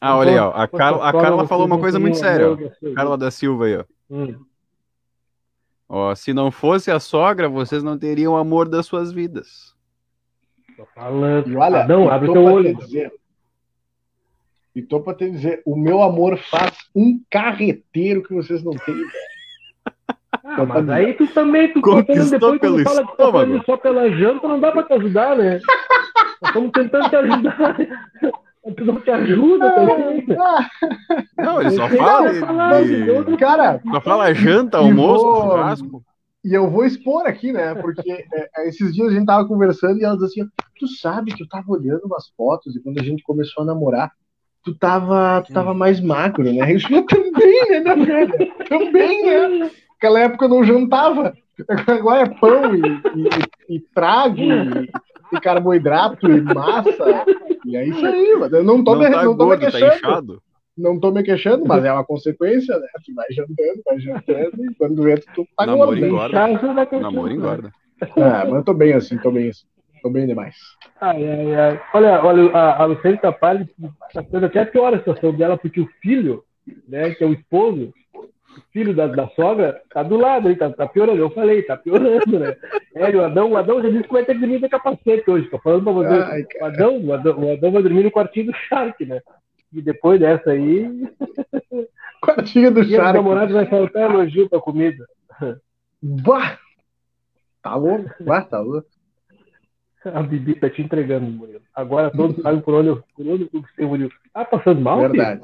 Ah, olha aí, ó. A, Enquanto Carla, a Carla falou uma não coisa muito séria, ó. Carla da Silva aí, ó. Hum. Ó, se não fosse a sogra, vocês não teriam o amor das suas vidas. Tô falando. E olha, Adão, eu abre teu olho. dizer, e tô pra te dizer, o meu amor faz um carreteiro que vocês não têm ideia. Ah, mas aí tu também, tu Conquistou depois pelo quando fala que tá fazendo só pela janta, não dá pra te ajudar, né? Nós estamos tentando te ajudar. Tu não te ajuda. Ah, Não, ele só fala de, outro- cara, só fala janta, almoço, vou- churrasco. e eu vou expor aqui, né? Porque é, é, esses dias a gente tava conversando e ela assim: Tu sabe que eu tava olhando umas fotos e quando a gente começou a namorar, tu tava, tu tava mais magro, né? Eu também, né, minha velha? Também, né? Naquela época eu não jantava. Agora é pão e, e, e trago e, e carboidrato e massa. E é isso aí, mano. Eu não tô, Não me, tá não tô me gordo, tá queixando. inchado. não tô me queixando, mas é uma consequência, né? Tu vai jantando, vai jantando, e quando vê, tu tá Namoro gordo. né? engorda. Namoro engorda. Ah, mas eu tô bem assim, tô bem assim. Tô bem demais. Ai, ai, ai. Olha, olha a, a Luciane está sendo até pior a situação dela, porque o filho, né, que é o esposo, o filho da, da sogra, tá do lado tá, tá piorando. Eu falei, tá piorando, né? É, o Adão, o Adão já disse que vai ter que dormir de capacete hoje. Tô falando pra você. Ai, o, Adão, o, Adão, o Adão vai dormir no quartinho do Shark, né? E depois dessa aí, Quartinha do Shark. namorados vai faltar elogio pra comida. Bah! Tá louco? Bah, tá louco. A Bibi tá te entregando, Murilo. Agora todos sabem por onde eu, por onde o Murilo. Tá passando mal, filho? Verdade.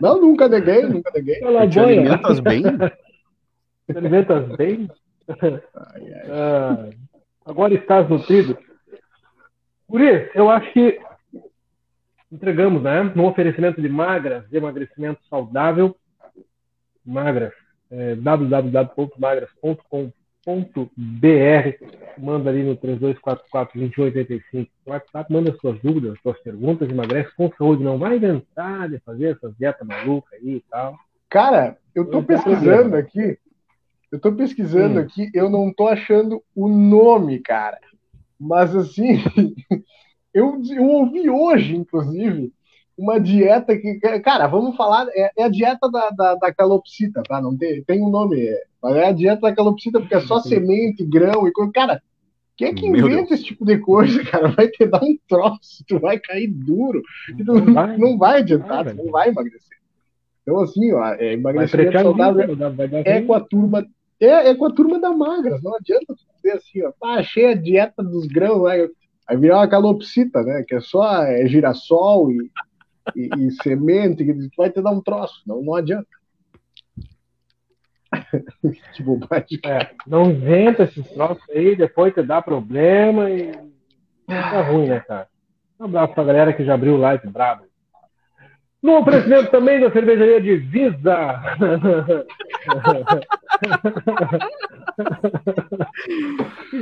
Não, nunca neguei, nunca neguei. Fala, te boia. alimentas bem? Te alimentas bem? Ai, ai. Ah, agora estás nutrido? Guri, eu acho que entregamos, né? No oferecimento de magras, de emagrecimento saudável. Magras, é, www.magras.com.br. Manda ali no 3244-2885. No WhatsApp, manda suas dúvidas, suas perguntas. Emagrece com saúde. Não vai inventar de fazer essas dietas malucas aí e tal. Cara, eu tô pesquisando aqui. Eu tô pesquisando Hum. aqui, eu não tô achando o nome, cara. Mas assim, eu, eu ouvi hoje, inclusive, uma dieta que. Cara, vamos falar. É, é a dieta da, da, da calopsita, tá? Não tem, tem um nome. É, mas é a dieta da calopsita, porque é só semente, grão e coisa. Cara, quem é que Meu inventa esse tipo de coisa, cara? Vai te dar um troço, tu vai cair duro. E tu Não vai. não vai adiantar, Vai, tu não vai emagrecer. Então, assim, ó, é, Vai emagrecimento fretear saudável vai vai dar é ruim. com a turma. É, é com a turma da magra, não adianta dizer assim, ó, ah, achei a dieta dos grãos, vai, vai virar uma calopsita, né? Que é só é, girassol e, e, e semente, que vai te dar um troço, não, não adianta. que bobagem. É, não inventa esses troços aí, depois te dá problema e fica ruim, né, cara? Um abraço pra galera que já abriu o live brabo. No oferecimento também da cervejaria de Visa.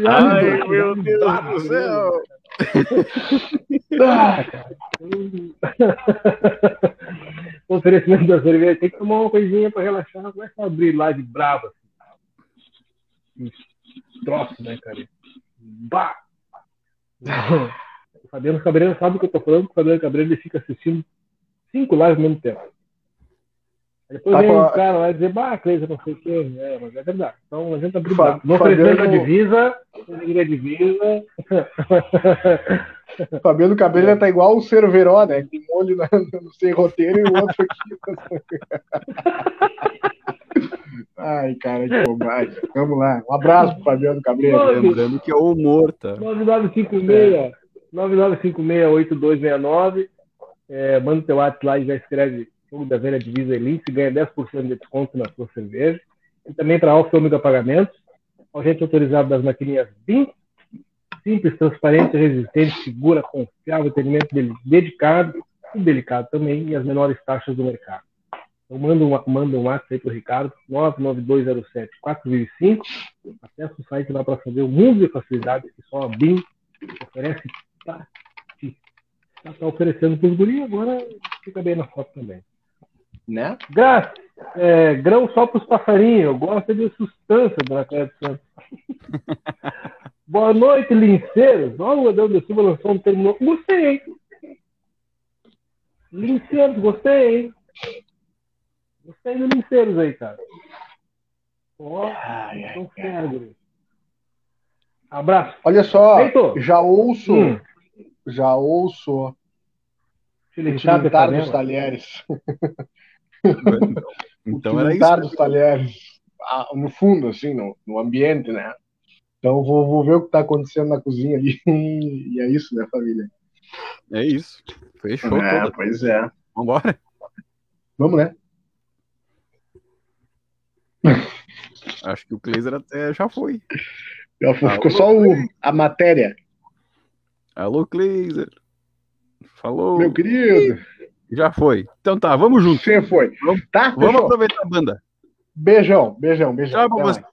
Ai, me- meu Deus do céu. Ah, oferecimento da cerveja, tem que tomar uma coisinha para relaxar, começa a abrir live brava. Assim. Troço, né, cara? Bah! O Fabiano Cabreiro sabe o que eu tô falando, o Fabiano Cabreiro ele fica assistindo cinco lives ao mesmo tempo. Depois Tá vem um cara lá e dizer, bah, Cleisa, não sei o quê. É, mas é verdade. Então a gente Fa- bravo. Não oferecendo a divisa, não a divisa. Fabiano Cabreira tá igual o Cerveró, né? Com um olho na- no sem roteiro e o outro aqui. Ai, cara, que bobagem. Vamos lá. Um abraço pro Fabiano Cabreira. Lembrando que é o humor, tá? 9956 9956-8269. É, manda o teu WhatsApp lá e já escreve Fogo da Velha Divisa Elite ganha 10% de desconto na sua cerveja. E também para Alfa Ômega Pagamentos. Agente autorizado das maquininhas BIM. Simples, transparente, resistente, segura, confiável, atendimento dedicado e delicado também e as menores taxas do mercado. Então manda um, manda um WhatsApp aí pro Ricardo, 99207-425. Acesse o site lá para saber o mundo de facilidades que só a BIM oferece para ti. Tá, tá oferecendo para os guris, agora fica bem na foto também. Né? Graça, é, grão só para os passarinhos, eu gosto de substância, Dona Cléia dos Santos. Boa noite, linceiros. Olha o Adão de Silva lançou um termo novo. Gostei, hein? Linceiros, gostei, hein? Gostei do linceiros aí, cara. Ó, fera, guri. Abraço. Olha só, Heitor. já ouço, Hum. já ouço o Ipanema. dos talheres. Então o era isso. dos talheres. No fundo, assim, no, no ambiente, né? Então vou, vou ver o que tá acontecendo na cozinha ali. E é isso, né, família? É isso. Fechou É, toda. pois é. Vambora. Vamos, né? Acho que o Kleiser até já foi. Já Alô, Ficou só o- a matéria. Alô, Kleiser. Falou. Meu querido, Já foi. Então tá, vamos junto. você foi. Vamos- Tá? Vamos Fechou. aproveitar a banda. Beijão, beijão, beijão. Tchau pra você.